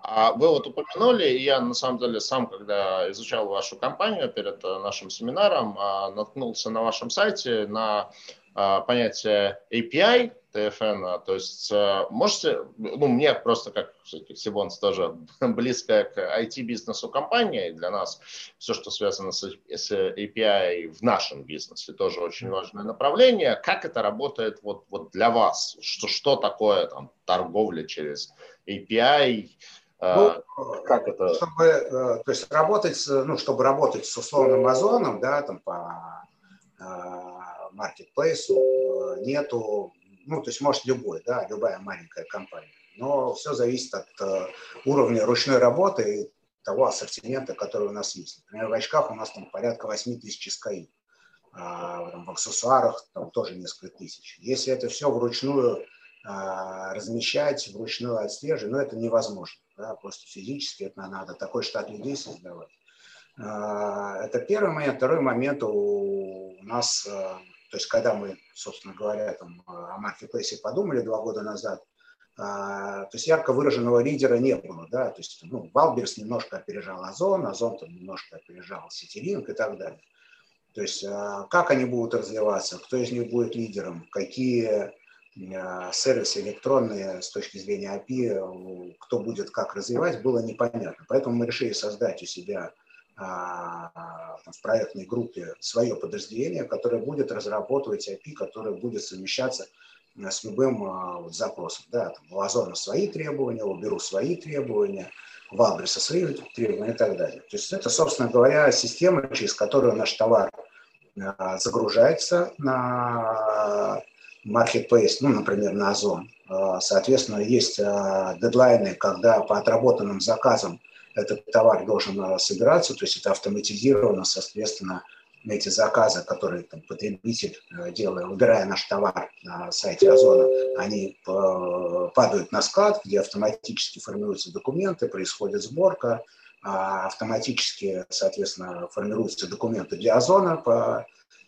А вы вот упомянули, и я на самом деле сам, когда изучал вашу компанию перед нашим семинаром, наткнулся на вашем сайте на а, понятие API TFN, то есть а, можете, ну, мне просто как Сибонс тоже близко к IT-бизнесу компании, для нас все, что связано с, с API в нашем бизнесе, тоже очень важное направление. Как это работает вот, вот для вас? Что, что такое там торговля через API? А, ну, как это? Чтобы, э, то есть работать, ну, чтобы работать с условным Озоном, да, там по маркетплейсу э, нету, ну, то есть может любой, да, любая маленькая компания. Но все зависит от э, уровня ручной работы и того ассортимента, который у нас есть. Например, в очках у нас там порядка 8 тысяч SKI. в аксессуарах там тоже несколько тысяч. Если это все вручную размещать, вручную отслеживать, ну, это невозможно. Да, просто физически это надо такой штат людей создавать. Это первый момент. Второй момент у нас, то есть когда мы, собственно говоря, там, о маркетплейсе подумали два года назад, а, то есть ярко выраженного лидера не было, да, то есть, ну, Wildberries немножко опережал Озон, Озон там немножко опережал Ситилинк и так далее. То есть, а, как они будут развиваться, кто из них будет лидером, какие а, сервисы электронные с точки зрения API, кто будет как развивать, было непонятно. Поэтому мы решили создать у себя в проектной группе свое подразделение, которое будет разрабатывать API, которое будет совмещаться с любым а, запросом. Да, там, у Озона свои требования, у Беру свои требования, у Валбриса свои требования и так далее. То есть это, собственно говоря, система, через которую наш товар а, загружается на marketplace, ну, например, на Озон. А, соответственно, есть дедлайны, когда по отработанным заказам этот товар должен собираться, то есть это автоматизировано, соответственно, эти заказы, которые там, потребитель делает, убирая наш товар на сайте Озона, они падают на склад, где автоматически формируются документы, происходит сборка, а автоматически, соответственно, формируются документы для Озона по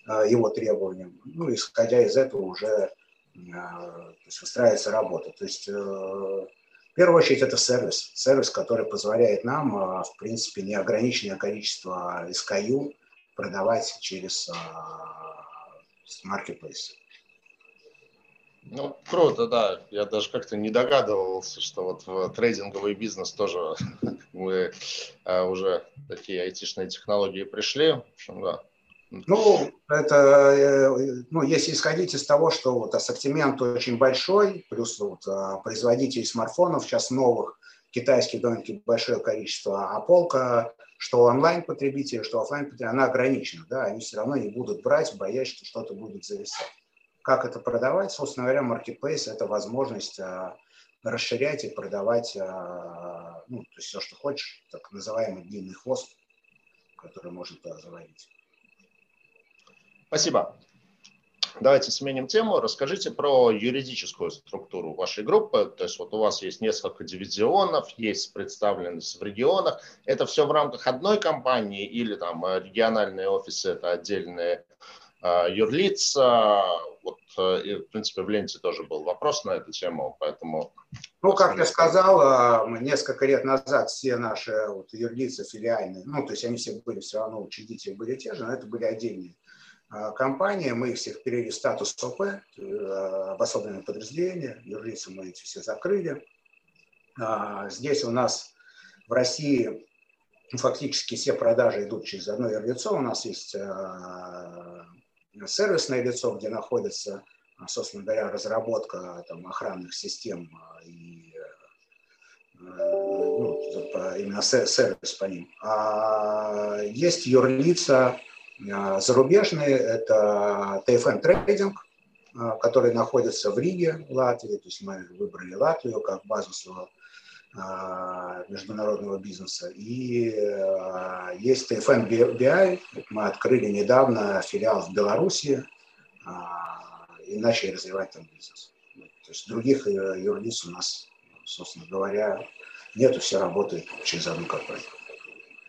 его требованиям. Ну, исходя из этого уже то есть выстраивается работа. То есть в первую очередь это сервис. Сервис, который позволяет нам, в принципе, неограниченное количество SKU продавать через маркетплейс. Ну, круто, да. Я даже как-то не догадывался, что вот в трейдинговый бизнес тоже мы уже такие айтишные технологии пришли. В общем, да. Ну, это, э, ну, если исходить из того, что вот ассортимент очень большой, плюс вот а, производителей смартфонов сейчас новых, китайских довольно-таки большое количество, а полка что онлайн-потребители, что офлайн потребители, она ограничена, да, они все равно не будут брать, боясь, что что-то будет зависать. Как это продавать? Собственно говоря, marketplace – это возможность а, расширять и продавать, ну, то есть все, что хочешь, так называемый длинный хвост, который можно туда заводить. Спасибо. Давайте сменим тему. Расскажите про юридическую структуру вашей группы. То есть вот у вас есть несколько дивизионов, есть представленность в регионах. Это все в рамках одной компании или там э, региональные офисы, это отдельные э, юрлица. Вот, э, и, в принципе, в ленте тоже был вопрос на эту тему, поэтому... Ну, как я сказал, несколько лет назад все наши вот, юрлицы филиальные, ну, то есть они все были все равно, учредители были те же, но это были отдельные а, компания, мы всех перевели в статус ОП, э, обособленное подразделение, юрлицы мы эти все закрыли. А, здесь у нас в России фактически все продажи идут через одно юрлицо. У нас есть а, сервисное лицо, где находится, собственно говоря, разработка там, охранных систем и э, ну, именно сервис по ним. А есть юрлица, а, зарубежные – это TFN Trading, а, который находится в Риге, Латвии. То есть мы выбрали Латвию как базу своего а, международного бизнеса. И есть TFN BI, мы открыли недавно филиал в Беларуси и начали развивать там бизнес. То есть других э, юрлиц у нас, собственно говоря, нету, все работает через одну компанию.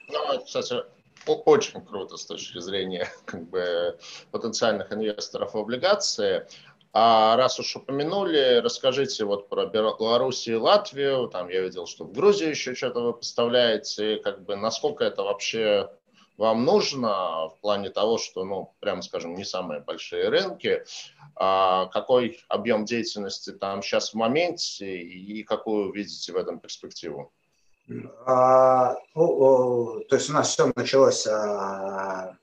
Ну, кстати, очень круто с точки зрения как бы, потенциальных инвесторов в облигации. А раз уж упомянули, расскажите вот про Беларусь и Латвию. Там я видел, что в Грузию еще что-то вы поставляете. Как бы насколько это вообще вам нужно в плане того, что, ну, прямо скажем, не самые большие рынки, а какой объем деятельности там сейчас в моменте и какую видите в этом перспективу? А, ну, то есть у нас все началось а,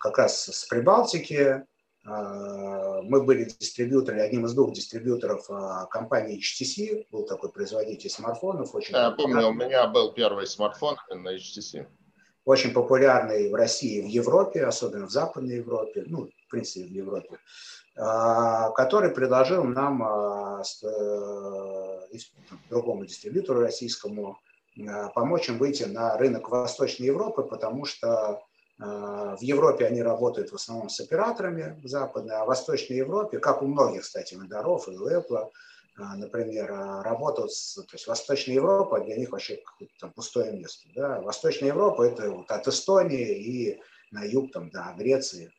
как раз с Прибалтики. А, мы были дистрибьюторами, одним из двух дистрибьюторов компании HTC, был такой производитель смартфонов. Очень Я помню, у меня был первый смартфон на HTC. Очень популярный в России и в Европе, особенно в Западной Европе, ну, в принципе, в Европе, который предложил нам, э, другому дистрибьютору российскому, помочь им выйти на рынок Восточной Европы, потому что В Европе они работают в основном с операторами западной, а в Восточной Европе, как у многих, кстати, вендоров и у Apple, например, работают с... То есть Восточная Европа для них вообще там пустое место. Да? Восточная Европа – это вот от Эстонии и на юг там, до Греции,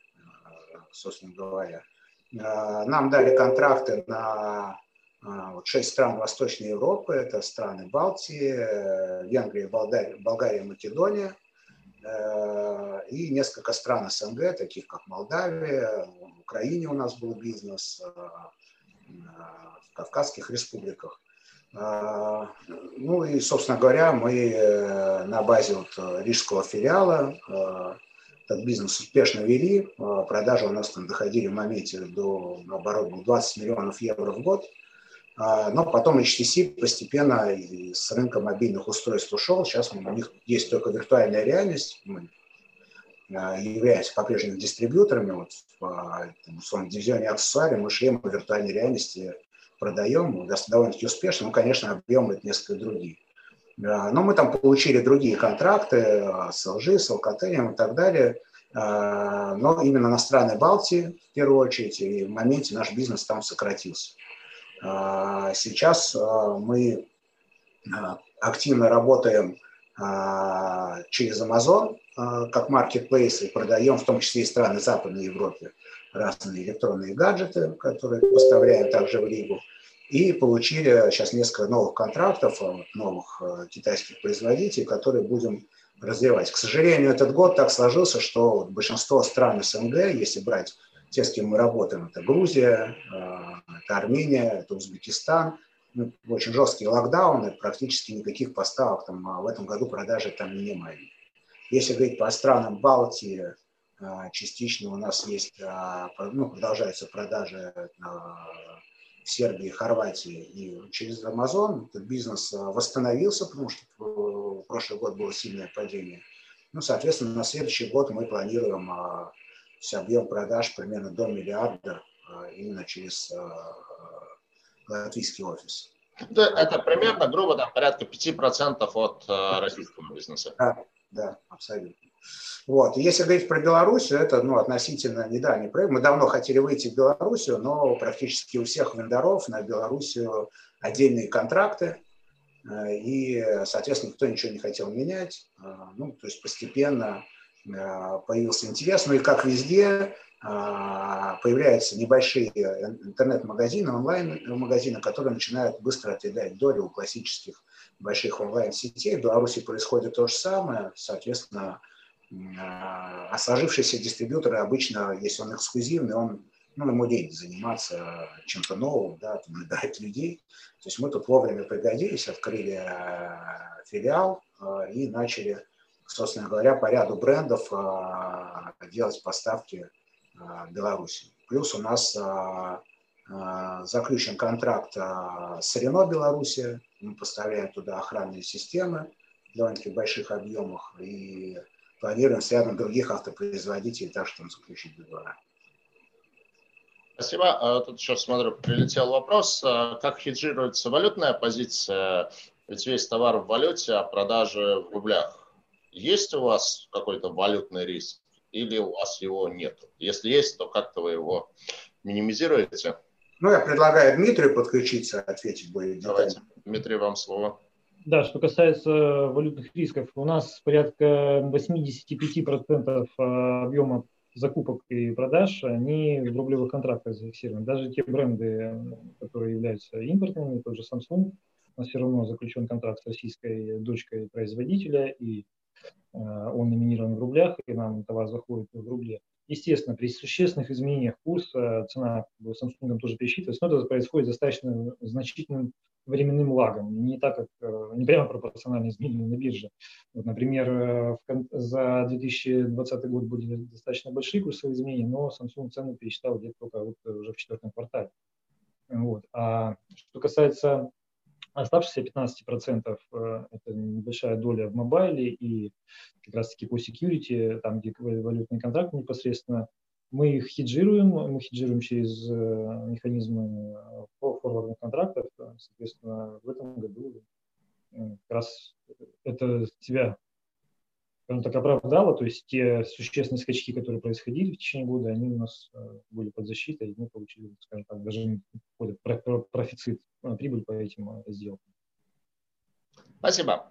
собственно говоря. Нам дали контракты на вот шесть стран Восточной Европы, это страны Балтии, э, Венгрия, Болгария, Македония, э, и несколько стран СНГ, таких как Молдавия, в Украине у нас был бизнес, э, в Кавказских республиках. Ну и, собственно говоря, мы на базе вот рижского филиала этот бизнес успешно вели. Продажи у нас там доходили в моменте до, наоборот, 20 миллионов евро в год – а, но потом HTC постепенно с рынка мобильных устройств ушел. Сейчас у них есть только виртуальная реальность. Мы а, являемся по-прежнему дистрибьюторами. Вот в, а, своем дивизионе аксессуары мы шлемы виртуальной реальности продаем довольно-таки успешно. Ну, конечно, объемы это несколько другие. Но мы там получили другие контракты с LG, с Alcatel и так далее. Но именно на страны Балтии, в первую очередь, и в моменте наш бизнес там сократился. А, сейчас а, мы а, активно работаем через Amazon как marketplace и продаем в том числе и страны Западной Европы разные электронные гаджеты, которые поставляем также в Ригу. И получили сейчас несколько новых контрактов, новых китайских производителей, которые будем развивать. К сожалению, этот год так сложился, что большинство стран СНГ, если брать те, с кем мы работаем, это Грузия, это Армения, это Узбекистан. Ну, очень жесткие локдауны, практически никаких поставок там, а в этом году продажи там не немали. Если говорить по странам Балтии, а, частично у нас есть, а, ну, продолжаются продажи в Сербии, Хорватии и через Amazon. Этот бизнес восстановился, потому что прошлый год было сильное падение. Ну, соответственно, на следующий год мы планируем объем продаж примерно до миллиарда а, именно через а, латвийский офис. Это, это примерно, грубо, там, порядка 5% от э, российского бизнеса. Да, да, абсолютно. Вот. Если говорить про Белоруссию, это ну, относительно недавний проект. Мы давно хотели выйти в Белоруссию, но практически у всех вендоров на Белоруссию отдельные контракты, и, соответственно, никто ничего не хотел менять. Ну, то есть постепенно появился интерес. Ну и как везде, а, появляются небольшие интернет-магазины, онлайн-магазины, которые начинают быстро отъедать долю у классических больших онлайн-сетей. В Беларуси происходит то же самое, соответственно, а сложившиеся дистрибьюторы обычно, если он эксклюзивный, он, ну, ему лень заниматься чем-то новым, да, там, людей. То есть мы тут вовремя пригодились, открыли филиал и начали, собственно говоря, по ряду брендов делать поставки а, Беларуси. Плюс у нас а, а, заключен контракт с Рено Беларуси. Мы поставляем туда охранные системы в довольно-таки больших объемах и планируем с рядом других автопроизводителей также там заключить договора. Спасибо. Тут еще смотрю, прилетел вопрос. Как хеджируется валютная позиция? Ведь весь товар в валюте, а продажи в рублях. Есть у вас какой-то валютный риск? или у вас его нет? Если есть, то как-то вы его минимизируете? Ну, я предлагаю Дмитрию подключиться, ответить будет Давайте, Дмитрий, вам слово. Да, что касается валютных рисков, у нас порядка 85% а, объема закупок и продаж, они в рублевых контрактах зафиксированы. Даже те бренды, которые являются импортными, тот же Samsung, у нас все равно заключен контракт с российской дочкой производителя, и Э, он номинирован в рублях, и нам товар заходит в рубле. Естественно, при существенных изменениях курса цена Samsung тоже пересчитывается, но это происходит достаточно значительным временным лагом, не так как э, не прямо пропорционально изменению на бирже. Вот, например, э, за 2020 год были достаточно большие курсовые изменения, но Samsung цену пересчитал где-то только вот уже в четвертом квартале. Вот. А что касается Оставшиеся 15% э, это небольшая доля в мобайле и как раз-таки по security, там, где валютный контракт непосредственно, мы их хеджируем, мы хеджируем через э, механизмы форвардных контрактов. Соответственно, в этом году э, как раз это тебя скажем так, оправдало, то есть те существенные скачки, которые происходили в течение года, они у нас были под защитой, и мы получили, скажем так, даже какой-то профицит, прибыль по этим сделкам. Спасибо.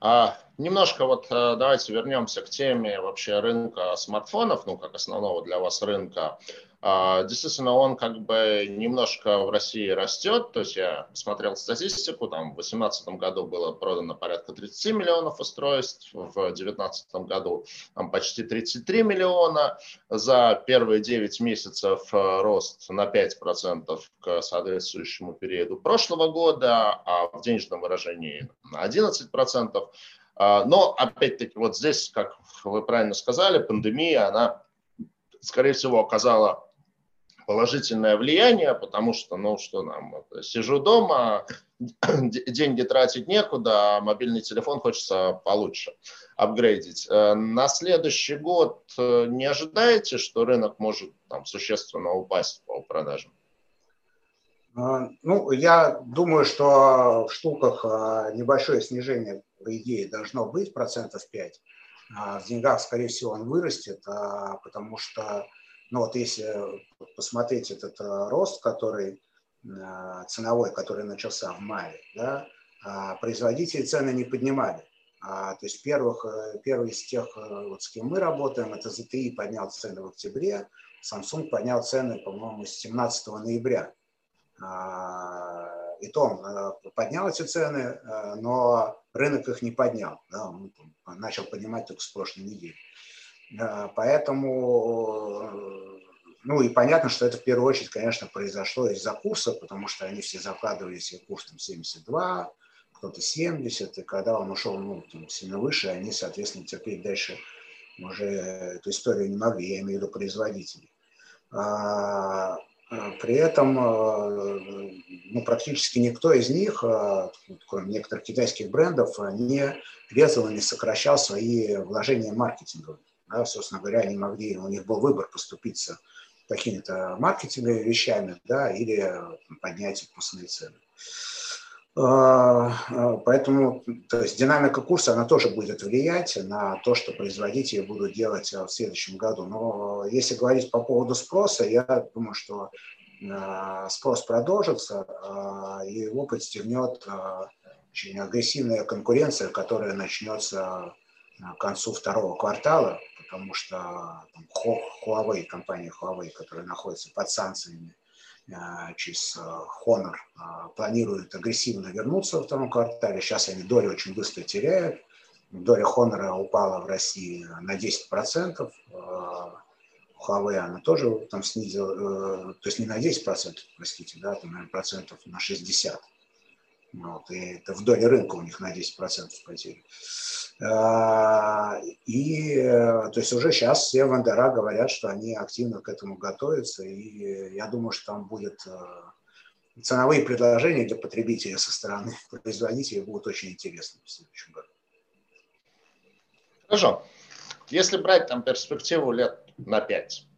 А, немножко вот давайте вернемся к теме вообще рынка смартфонов, ну, как основного для вас рынка. А, действительно, он как бы немножко в России растет. То есть я смотрел статистику, там в 2018 году было продано порядка 30 миллионов устройств, в 2019 году там почти 33 миллиона. За первые 9 месяцев э, рост на 5% к соответствующему периоду прошлого года, а в денежном выражении на 11%. А, но, опять-таки, вот здесь, как вы правильно сказали, пандемия, она, скорее всего, оказала положительное влияние, потому что, ну что нам, сижу дома, деньги тратить некуда, а мобильный телефон хочется получше апгрейдить. Э, на следующий год э, не ожидаете, что рынок может там существенно упасть по продажам? А, ну, я думаю, что в штуках а, небольшое снижение, по идее, должно быть, процентов 5. В деньгах, скорее всего, он вырастет, потому что ну вот если посмотреть этот э, рост, который э, ценовой, который начался в мае, да, а, производители цены не поднимали. А, то есть первых, э, первый из тех, вот с кем мы работаем, это ZTE поднял цены в октябре, Samsung поднял цены, по-моему, с 17 ноября. А, и то он поднял эти цены, но рынок их не поднял. Да, он начал поднимать только с прошлой недели. Поэтому ну и понятно, что это в первую очередь, конечно, произошло из-за курса, потому что они все закладывали себе курс там 72, кто-то 70, и когда он ушел ну, там, сильно выше, они, соответственно, терпеть дальше уже эту историю не могли, я имею в виду производителей. А, а при этом а, ну, практически никто из них, кроме некоторых китайских брендов, не резал не сокращал свои вложения маркетинговые. Да, собственно говоря, они могли, у них был выбор поступиться – какими-то маркетинговыми вещами, да, или поднять вкусные цены. А, а, поэтому то есть динамика курса, она тоже будет влиять на то, что производители будут делать в следующем году. Но если говорить по поводу спроса, я думаю, что а, спрос продолжится, и его подстегнет очень агрессивная конкуренция, которая начнется к концу второго квартала, потому что там, Huawei, компания Huawei, которая находится под санкциями э, через э, Honor, э, планирует агрессивно вернуться во втором квартале. Сейчас они доли очень быстро теряют. Доля Honor упала в России на 10%. Huawei она тоже там снизила, то есть не на 10%, простите, да, там, наверное, процентов на 60%. Вот, и это в доле рынка у них на 10% потери. А, и то есть уже сейчас все вендора говорят, что они активно к этому готовятся, и я думаю, что там будет э, ценовые предложения для потребителя со стороны производителей будут очень интересны в следующем году. Хорошо. Если брать там перспективу лет на пять,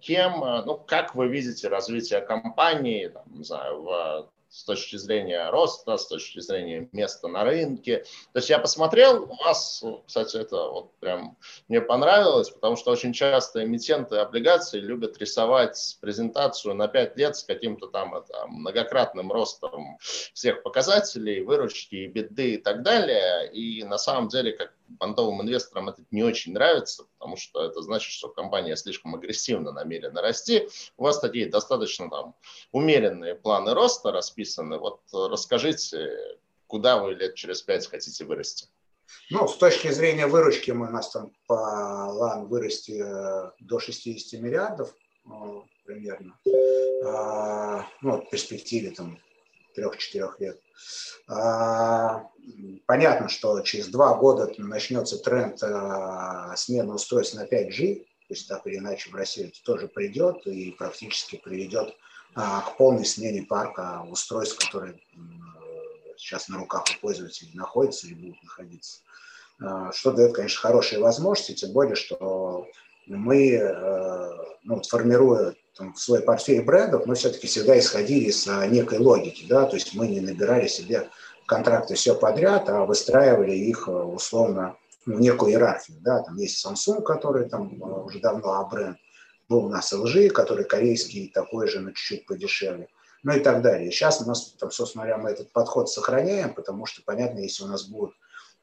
кем, э, ну, как вы видите развитие компании, там, не знаю, в с точки зрения роста, с точки зрения места на рынке. То есть я посмотрел, у вас, кстати, это вот прям мне понравилось, потому что очень часто эмитенты облигаций любят рисовать презентацию на 5 лет с каким-то там это, многократным ростом всех показателей, выручки, беды и так далее. И на самом деле, как бандовым инвесторам это не очень нравится, потому что это значит, что компания слишком агрессивно намерена расти. У вас такие достаточно там умеренные планы роста расписаны. Вот расскажите, куда вы лет через пять хотите вырасти? Ну, с точки зрения выручки мы у нас там по лан вырасти э, до 60 миллиардов ну, примерно. А, ну, в перспективе там трех-четырех лет. А, понятно, что через два года начнется тренд а, смены устройств на 5G, то есть так или иначе в Россию это тоже придет и практически приведет а, к полной смене парка устройств, которые сейчас на руках у пользователей находятся и будут находиться. Что дает, конечно, хорошие возможности, тем более, что мы, ну, формируя там, в свой портфель брендов, мы все-таки всегда исходили из некой логики, да, то есть мы не набирали себе контракты все подряд, а выстраивали их э, условно ну, некую иерархию. Да? Там есть Samsung, который там уже давно бренд, был у нас LG, который корейский, такой же, но чуть-чуть подешевле ну и так далее. Сейчас у нас, там, собственно говоря, мы этот подход сохраняем, потому что, понятно, если у нас будут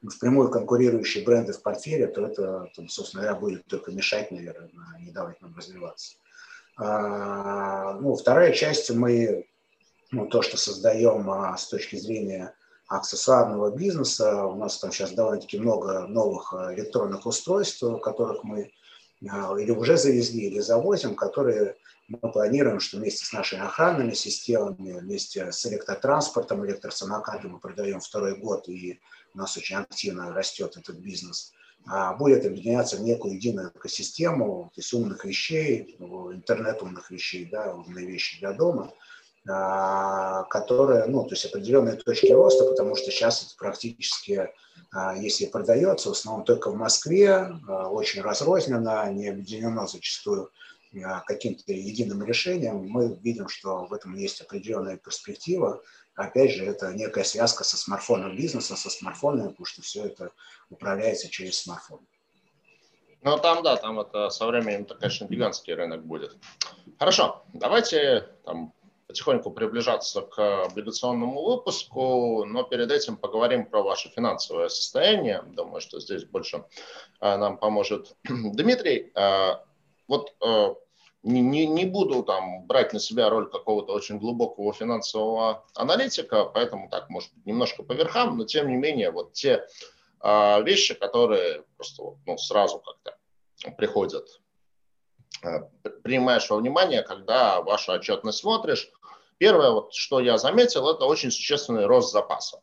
впрямую конкурирующие бренды в портфеле, то это, там, собственно говоря, будет только мешать, наверное, не давать нам развиваться. А, ну, вторая часть мы, ну, то, что создаем а, с точки зрения аксессуарного бизнеса, у нас там сейчас довольно-таки много новых а, электронных устройств, которых мы или уже завезли, или завозим, которые мы планируем, что вместе с нашими охранными системами, вместе с электротранспортом, электросамокатом мы продаем второй год, и у нас очень активно растет этот бизнес, будет объединяться в некую единую экосистему, то есть умных вещей, интернет умных вещей, да, умные вещи для дома, а, которые, ну, то есть определенные точки роста, потому что сейчас это практически, а, если продается, в основном только в Москве, очень разрозненно, не объединено зачастую каким-то единым решением, мы видим, что в этом есть определенная перспектива. Опять же, это некая связка со смартфоном бизнеса, со смартфонами, потому что все это управляется через смартфон. Ну, там, да, там это со временем, это, конечно, гигантский рынок будет. Хорошо, давайте там, потихоньку приближаться к облигационному выпуску, но перед этим поговорим про ваше финансовое состояние. Думаю, что здесь больше э, нам поможет Дмитрий. Э, вот э, не, не, не буду там брать на себя роль какого-то очень глубокого финансового аналитика, поэтому так, может быть, немножко по верхам, но тем не менее вот те э, вещи, которые просто ну, сразу как-то приходят, э, принимаешь во внимание, когда вашу отчетность смотришь. Первое, вот, что я заметил, это очень существенный рост запасов.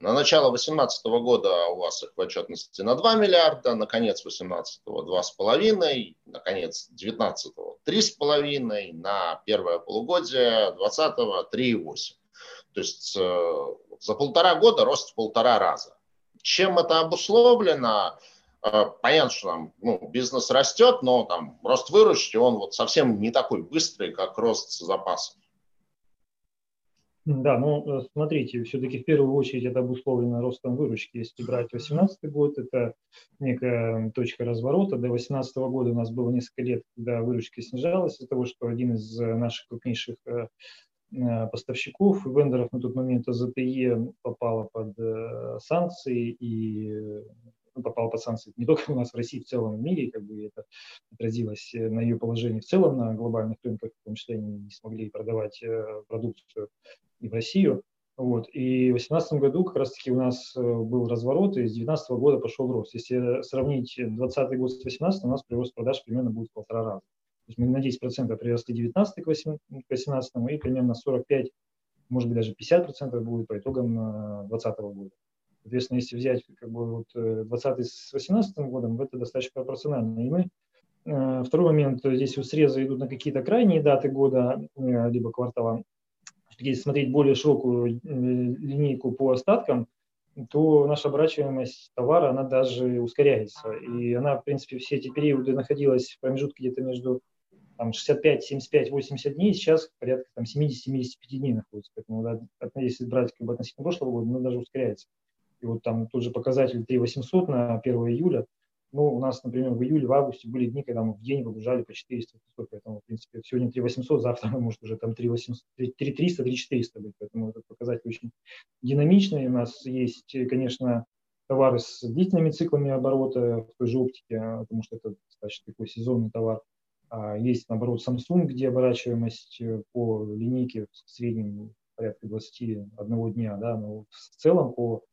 На начало 2018 года у вас их в отчетности на 2 миллиарда, на конец 2018 2,5, на конец 2019 3,5, на первое полугодие 2020 3,8. То есть э, за полтора года рост в полтора раза. Чем это обусловлено? Э, понятно, что там ну, бизнес растет, но там рост выручки, он вот совсем не такой быстрый, как рост запасов. Да, ну смотрите, все-таки в первую очередь это обусловлено ростом выручки. Если брать 2018 год, это некая точка разворота. До 2018 года у нас было несколько лет, когда выручка снижалась из-за того, что один из наших крупнейших э, э, поставщиков и вендоров на тот момент АЗТЕ попала под э, санкции и ну, попала под санкции не только у нас в России, в целом в мире, как бы это отразилось на ее положении в целом на глобальных рынках, в том числе они не смогли продавать продукцию и в Россию. Вот. И в 2018 году как раз-таки у нас э, был разворот, и с 2019 года пошел рост. Если сравнить 2020 год с 2018, у нас прирост продаж примерно будет в полтора раза. То есть мы на 10% приросли 19 к 2018, и примерно 45, может быть даже 50% будет по итогам 2020 э, года. Соответственно, если взять как бы вот 20 э, с 18 годом, это достаточно пропорционально. И мы Второй момент, здесь вот срезы идут на какие-то крайние даты года, либо квартала, если смотреть более широкую э, линейку по остаткам, то наша оборачиваемость товара, она даже ускоряется. И она, в принципе, все эти периоды находилась в промежутке где-то между там, 65, 75, 80 дней, сейчас порядка там, 70-75 дней находится. Поэтому да, если брать как бы, относительно прошлого года, она даже ускоряется. И вот там тот же показатель 3 800 на 1 июля – ну, у нас, например, в июле, в августе были дни, когда мы в день выгружали по 400 500, поэтому, в принципе, сегодня 3 800, завтра может уже там 3 800, 3 300, 3 400 быть, поэтому этот показатель очень динамичный. У нас есть, конечно, товары с длительными циклами оборота в той же оптике, потому что это достаточно такой сезонный товар. А есть, наоборот, Samsung, где оборачиваемость э, по линейке в среднем порядка 21 дня, да, но в целом по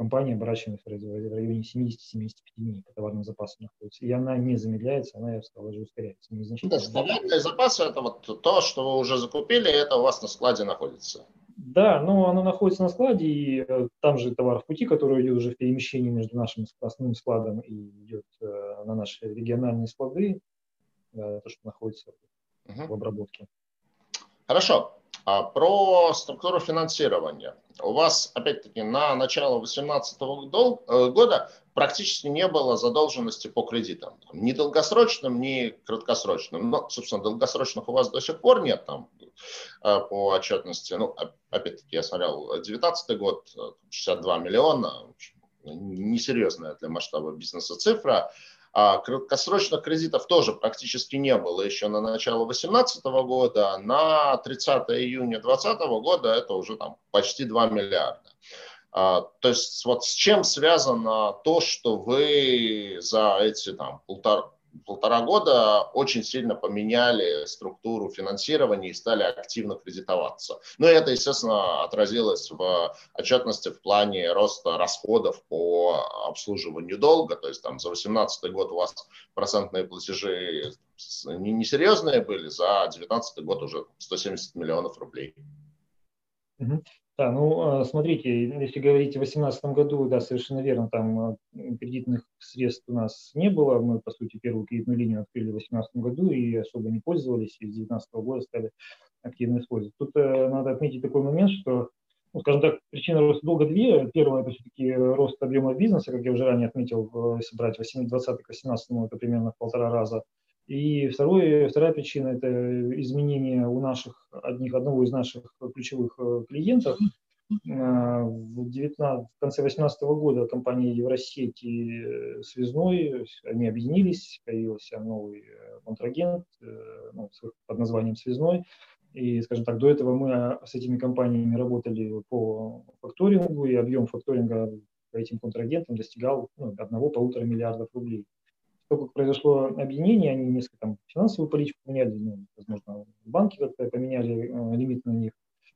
компания оборачивается в районе 70-75 дней по товарным запасам находится. И она не замедляется, она, я бы сказал, даже ускоряется. Незначительно. Да, товарные запасы – это вот то, что вы уже закупили, это у вас на складе находится. Да, но оно находится на складе, и э, там же товар в пути, который идет уже в перемещении между нашим основным складом и идет э, на наши региональные склады, то, что находится угу. в обработке. Хорошо. А про структуру финансирования. У вас, опять-таки, на начало 2018 э, года практически не было задолженности по кредитам. Ни долгосрочным, ни краткосрочным. Но, собственно, долгосрочных у вас до сих пор нет там э, по отчетности. Ну, опять-таки, я смотрел 2019 год, 62 миллиона. несерьезная для масштаба бизнеса цифра. А краткосрочных кредитов тоже практически не было еще на начало 2018 года. На 30 июня 2020 года это уже там почти 2 миллиарда. А, то есть вот с чем связано то, что вы за эти там полтора, полтора года очень сильно поменяли структуру финансирования и стали активно кредитоваться. Ну и это, естественно, отразилось в отчетности в плане роста расходов по обслуживанию долга. То есть там за 2018 год у вас процентные платежи несерьезные были, за 2019 год уже 170 миллионов рублей. Да, ну, а, смотрите, если говорить о 2018 году, да, совершенно верно, там а, кредитных средств у нас не было. Мы, по сути, первую кредитную линию открыли в 2018 году и особо не пользовались, и с 2019 года стали активно использовать. Тут э, надо отметить такой момент, что, ну, скажем так, причина роста долга две. Первая – это все-таки рост объема бизнеса, как я уже ранее отметил, если брать 2020 к 2018, это примерно в полтора раза – и второе, вторая причина – это изменение у наших, одних, одного из наших ключевых э, клиентов. Э, в, 19, в конце 2018 года компания Евросеть и э, Связной, они объединились, появился новый контрагент ну, под названием Связной. И, скажем так, до этого мы с этими компаниями работали по факторингу, и объем факторинга по этим контрагентам достигал ну, 1-1,5 миллиардов рублей только произошло объединение, они несколько там финансовую политику поменяли, ну, возможно, банки как-то поменяли э, лимит на них,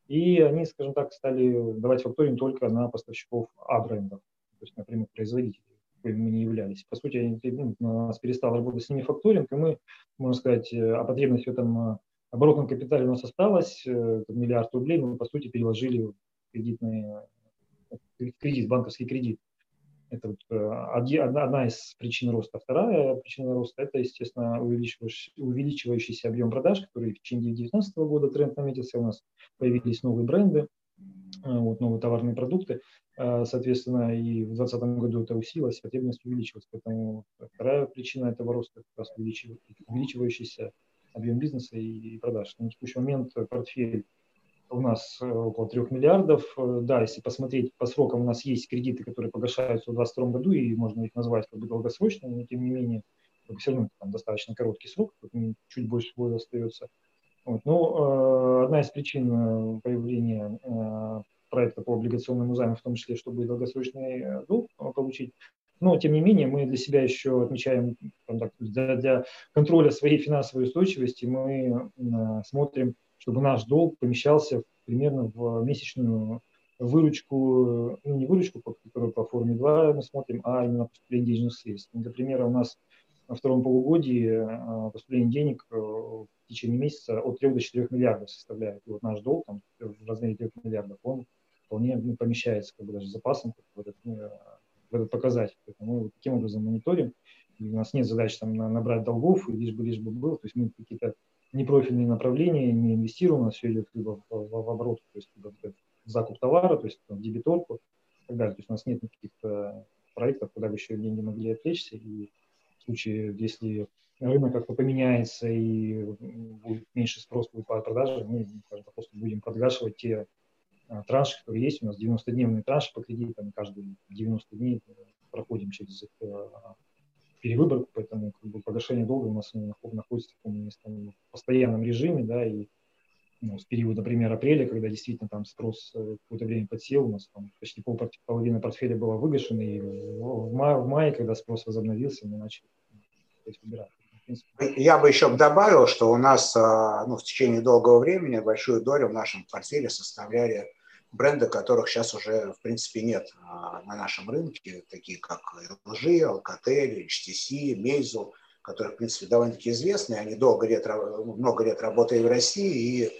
и они, скажем так, стали давать факторинг только на поставщиков А-брендов, то есть, например, производителей, мы не являлись. По сути, ну, у нас перестал работать с ними факторинг, и мы, можно сказать, э, о потребности в этом э, оборотном капитале у нас осталось, э, миллиард рублей мы, по сути, переложили в кредитный кредит, банковский кредит. Это вот э, одна из причин роста. Вторая причина роста – это, естественно, увеличивающийся, увеличивающийся объем продаж, который в течение 2019 года тренд наметился. У нас появились новые бренды, э, вот, новые товарные продукты. Э, соответственно, и в 2020 году это усилилось, потребность увеличилась. Поэтому вторая причина этого роста – как раз увеличивающийся объем бизнеса и продаж. На текущий момент портфель у нас э, около 3 миллиардов. Э, да, если посмотреть по срокам, у нас есть кредиты, которые погашаются в 2022 году, и можно их назвать как бы долгосрочными, но тем не менее все равно там достаточно короткий срок, чуть больше года остается. Вот. Ну, э, одна из причин появления проекта по облигационному займу, в том числе, чтобы долгосрочный долг получить. Но, тем не менее, мы для себя еще отмечаем, для, для контроля своей финансовой устойчивости, мы смотрим чтобы наш долг помещался примерно в месячную выручку, ну не выручку, которую по форме 2 мы смотрим, а именно поступление денежных средств. Для примера, у нас на втором полугодии а, поступление денег э, в течение месяца от 3 до 4 миллиардов составляет. И вот наш долг там, в размере 3 миллиардов, он вполне ну, помещается как бы даже запасом в этот, ну, в этот показатель. Поэтому мы вот таким образом мониторим. И у нас нет задачи там набрать долгов, и лишь бы, лишь бы был. То есть мы какие-то непрофильные направления, не инвестируем, у нас все идет либо в, в, оборот, то есть либо в закуп товара, то есть в дебиторку и так далее. То есть у нас нет никаких проектов, куда бы еще деньги могли отвлечься. И в случае, если рынок как-то поменяется и будет меньше спрос будет по продаже, мы скажем, просто будем подгашивать те а, транши, которые есть. У нас 90-дневные транши по кредитам, каждые 90 дней проходим через их а, перевыборку, поэтому как бы, погашение долга у нас находится в таком в постоянном режиме, да, и ну, с периода, например, апреля, когда действительно там спрос э, какое-то время подсел, у нас там почти пол, половина портфеля была выгашена, и в, мае, в мае, когда спрос возобновился, мы начали выбирать. Я бы еще добавил, что у нас а, ну, в течение долгого времени большую долю в нашем портфеле составляли бренды, которых сейчас уже, в принципе, нет а, на нашем рынке, такие как LG, Alcatel, HTC, Meizu, которые, в принципе, довольно-таки известны. Они долго лет, много лет работали в России,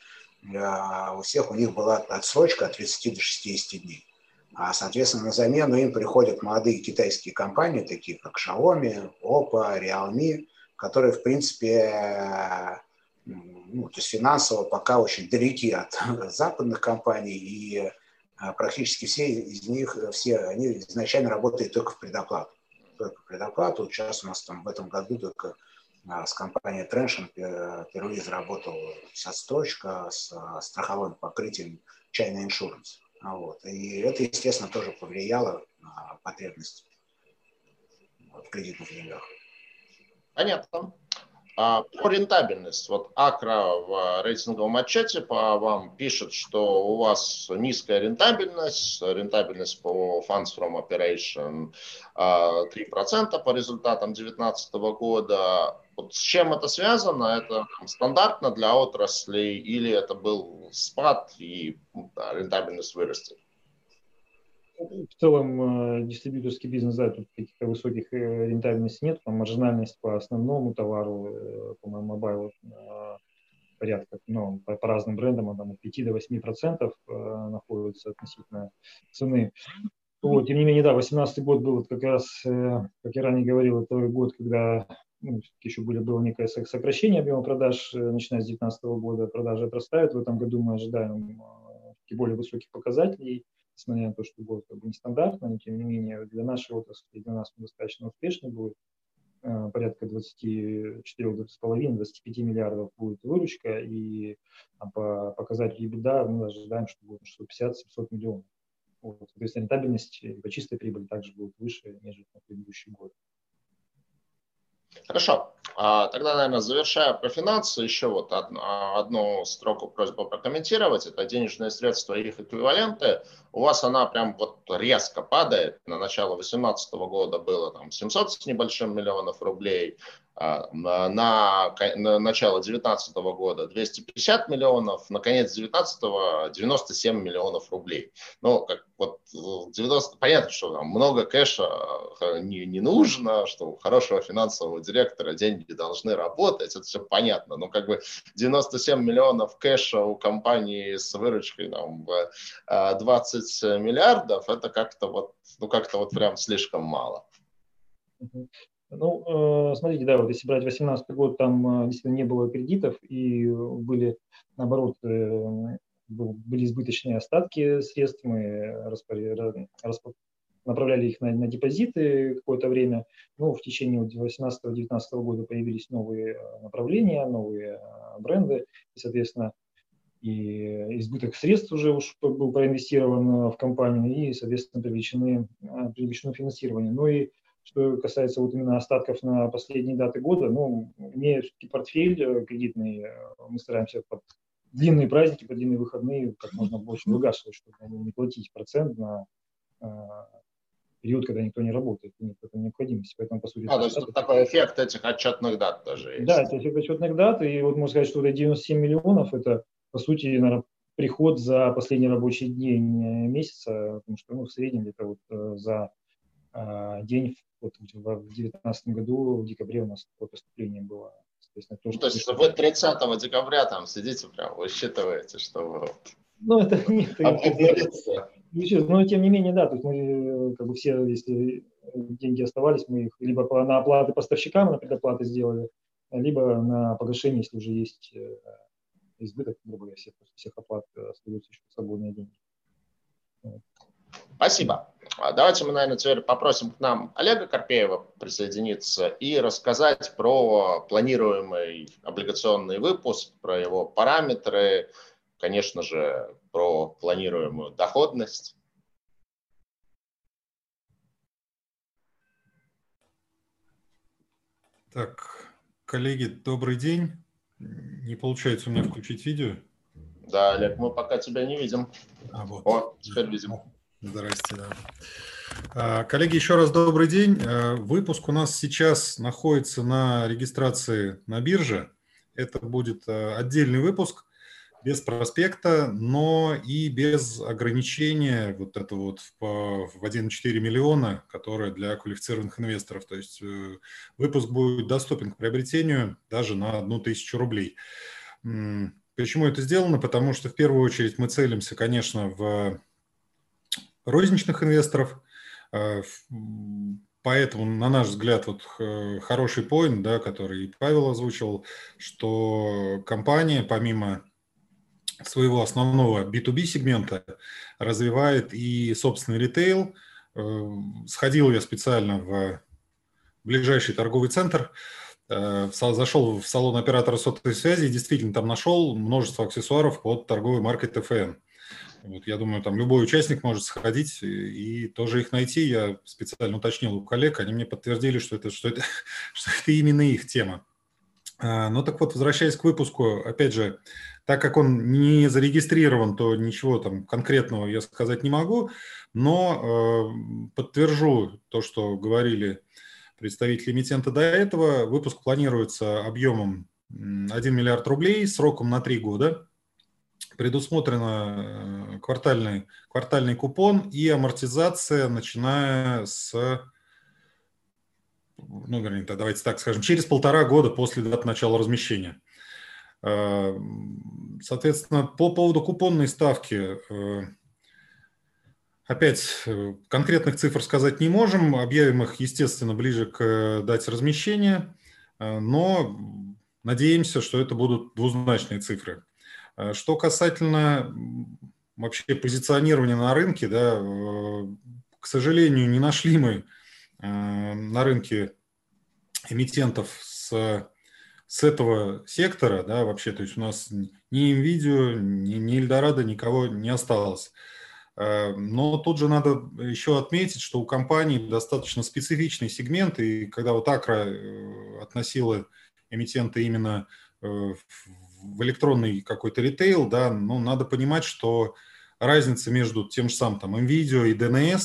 и а, у всех у них была отсрочка от 30 до 60 дней. А, соответственно, на замену им приходят молодые китайские компании, такие как Xiaomi, Oppo, Realme, которые, в принципе, ну, то есть финансово пока очень далеки от западных компаний, и а, практически все из них, все они изначально работают только в предоплату. Только в предоплату. Сейчас у нас там в этом году только а, с компанией Треншин впервые заработал вся строчка с а, страховым покрытием China Insurance. Вот. И это, естественно, тоже повлияло на потребность в кредитных деньгах. Понятно. А, по рентабельность. Вот Акра в рейтинговом отчете по вам пишет, что у вас низкая рентабельность, рентабельность по Funds from Operation 3% а, по результатам 2019 года. Вот с чем это связано? Это стандартно для отраслей или это был спад и рентабельность вырастет? В целом э, дистрибьюторский бизнес, да, тут каких-то высоких э, рентабельностей нет, там маржинальность по основному товару, э, по-моему, mobile порядка, ну, по, по разным брендам, там от 5 до 8 процентов находится относительно цены. Вот, тем не менее, да, 2018 год был как раз, как я ранее говорил, это год, когда ну, еще были, было некое сокращение объема продаж, начиная с 2019 года, продажи отрастают. В этом году мы ожидаем более высоких показателей несмотря на то, что год как бы нестандартный, но тем не менее для нашей отрасли, для нас он достаточно успешный будет. Э, порядка 24-25 миллиардов будет выручка, и по показателю EBITDA мы ожидаем, что будет 650-700 миллионов. Вот. Соответственно, рентабельность по чистой прибыли также будет выше, нежели на предыдущий год. Хорошо. А, тогда, наверное, завершая про финансы, еще вот одну, одну строку просьба прокомментировать. Это денежные средства и их эквиваленты. У вас она прям вот резко падает. На начало 2018 года было там 700 с небольшим миллионов рублей. А, на, на начало 2019 года 250 миллионов, на конец 2019 97 миллионов рублей. Ну, как вот 90, понятно, что там много кэша э, не, не нужно, что у хорошего финансового директора деньги должны работать, это все понятно, но как бы 97 миллионов кэша у компании с выручкой там, 20 э, миллиардов, это как-то вот, ну как-то вот прям слишком мало. Ну, э, смотрите, да, вот если брать 2018 год, там э, действительно не было кредитов и были, наоборот, э, были избыточные остатки средств, мы направляли их на, на депозиты какое-то время. Ну, в течение 2018-2019 года появились новые направления, новые бренды, и, соответственно, и избыток средств уже уж был проинвестирован в компанию, и, соответственно, привлечены, привлечено финансирование. Ну и что касается вот именно остатков на последние даты года, ну, имея все-таки портфель э, кредитный, э, мы стараемся под длинные праздники, под длинные выходные как можно больше выгашивать, чтобы не платить процент на э, период, когда никто не работает, нет этой необходимости. Поэтому, по сути, а, то есть такой эффект этих отчетных дат тоже есть. Да, это эффект отчетных дат, и вот можно сказать, что это 97 миллионов, это, по сути, наверное, приход за последний рабочий день месяца, потому что ну, в среднем где-то вот за день вот в 2019 году, в декабре у нас такое поступление было. Соответственно, то, ну, то есть вы 30 декабря там сидите прям, вы считываете, что вы... Ну, это нет. Но тем не менее, да, то есть мы как бы все, если деньги оставались, мы их либо на оплаты поставщикам, на предоплаты сделали, либо на погашение, если уже есть э, избыток, грубо говоря, всех, всех оплат остаются еще свободные деньги. Спасибо. А давайте мы, наверное, теперь попросим к нам Олега Карпеева присоединиться и рассказать про планируемый облигационный выпуск, про его параметры, конечно же, про планируемую доходность. Так, коллеги, добрый день. Не получается у меня включить видео. Да, Олег, мы пока тебя не видим. А, вот. О, теперь видим. Здрасте, да. А, коллеги, еще раз добрый день. А, выпуск у нас сейчас находится на регистрации на бирже. Это будет а, отдельный выпуск без проспекта, но и без ограничения вот это вот в 1,4 миллиона, которое для квалифицированных инвесторов. То есть э, выпуск будет доступен к приобретению даже на одну тысячу рублей. Почему это сделано? Потому что в первую очередь мы целимся, конечно, в розничных инвесторов. Э, поэтому, на наш взгляд, вот хороший поинт, да, который Павел озвучил, что компания, помимо своего основного B2B сегмента, развивает и собственный ритейл. Э, сходил я специально в ближайший торговый центр, э, зашел в салон оператора сотовой связи и действительно там нашел множество аксессуаров под торговой маркой ТФН. Вот, я думаю, там любой участник может сходить и, и тоже их найти. Я специально уточнил у коллег, они мне подтвердили, что это, что это, что это именно их тема. А, ну так вот, возвращаясь к выпуску, опять же, так как он не зарегистрирован, то ничего там конкретного я сказать не могу, но э, подтвержу то, что говорили представители эмитента до этого. Выпуск планируется объемом 1 миллиард рублей, сроком на 3 года. Предусмотрено э, квартальный, квартальный купон и амортизация, начиная с ну, вернее, давайте так скажем, через полтора года после даты начала размещения. Э, соответственно, по поводу купонной ставки, э, опять конкретных цифр сказать не можем, объявим их, естественно, ближе к дате размещения, но надеемся, что это будут двузначные цифры. Э, что касательно вообще позиционирования на рынке, да, э, к сожалению, не нашли мы э, на рынке эмитентов с, с этого сектора, да, вообще, то есть у нас ни NVIDIA, ни, ни Eldorado никого не осталось. Но тут же надо еще отметить, что у компании достаточно специфичный сегмент, и когда вот Акра относила эмитенты именно в электронный какой-то ритейл, да, ну, надо понимать, что разница между тем же самым там NVIDIA и DNS,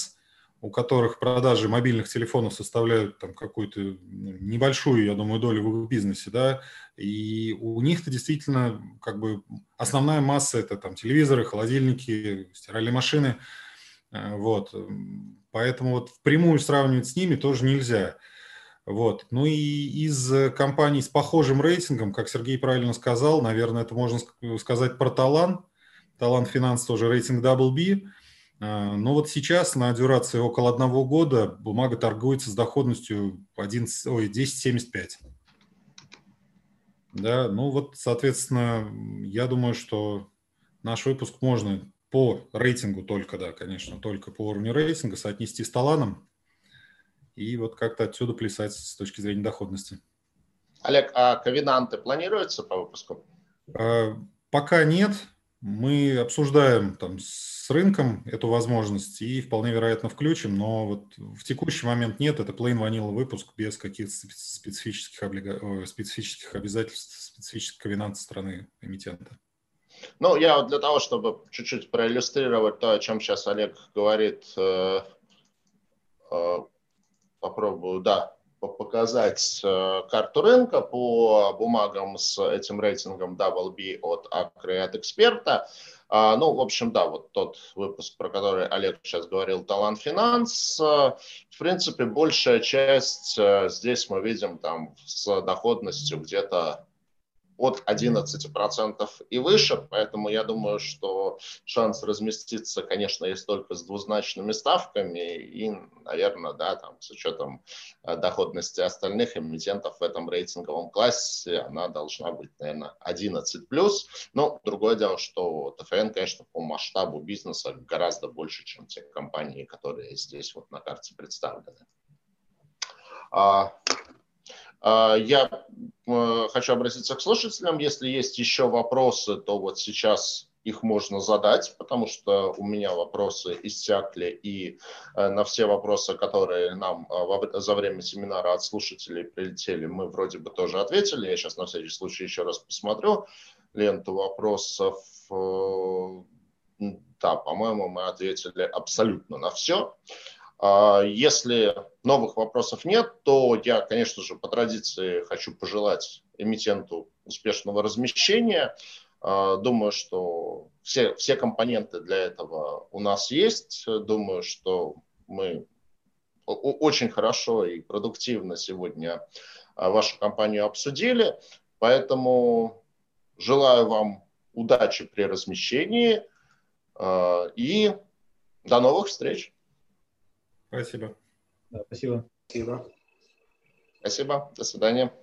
у которых продажи мобильных телефонов составляют там какую-то ну, небольшую, я думаю, долю в их бизнесе, да, и у них-то действительно как бы основная масса это там телевизоры, холодильники, стиральные машины, э, вот, поэтому вот впрямую сравнивать с ними тоже нельзя. Вот. Ну и из компаний с похожим рейтингом, как Сергей правильно сказал, наверное, это можно сказать про Талан. Талан Финанс тоже рейтинг WB. А, но вот сейчас на дюрации около одного года бумага торгуется с доходностью 11, ой, 10,75. Да, ну вот, соответственно, я думаю, что наш выпуск можно по рейтингу только, да, конечно, только по уровню рейтинга соотнести с Таланом и вот как-то отсюда плясать с точки зрения доходности. Олег, а ковенанты планируются по выпуску? А, пока нет. Мы обсуждаем там с рынком эту возможность и вполне вероятно включим, но вот в текущий момент нет. Это plain vanilla выпуск без каких-то специфических, облига... специфических обязательств, специфических ковенантов страны эмитента. Ну, я вот для того, чтобы чуть-чуть проиллюстрировать то, о чем сейчас Олег говорит, э, э, попробую, да, показать э, карту рынка по бумагам с этим рейтингом WB от Акры от эксперта. Ну, в общем, да, вот тот выпуск, про который Олег сейчас говорил, Талант Финанс, э, в принципе, большая часть э, здесь мы видим там с доходностью где-то от 11% и выше, поэтому я думаю, что шанс разместиться, конечно, есть только с двузначными ставками и, наверное, да, там, с учетом э, доходности остальных эмитентов в этом рейтинговом классе она должна быть, наверное, 11+. Но другое дело, что ТФН, конечно, по масштабу бизнеса гораздо больше, чем те компании, которые здесь вот на карте представлены. А, я э, хочу обратиться к слушателям. Если есть еще вопросы, то вот сейчас их можно задать, потому что у меня вопросы иссякли, и э, на все вопросы, которые нам э, за время семинара от слушателей прилетели, мы вроде бы тоже ответили. Я сейчас на всякий случай еще раз посмотрю ленту вопросов. Да, по-моему, мы ответили абсолютно на все. А, если новых вопросов нет, то я, конечно же, по традиции хочу пожелать эмитенту успешного размещения. А, думаю, что все, все компоненты для этого у нас есть. Думаю, что мы очень хорошо и продуктивно сегодня а, вашу компанию обсудили. Поэтому желаю вам удачи при размещении и до новых встреч. Спасибо. Да, спасибо. Спасибо. Спасибо. До свидания.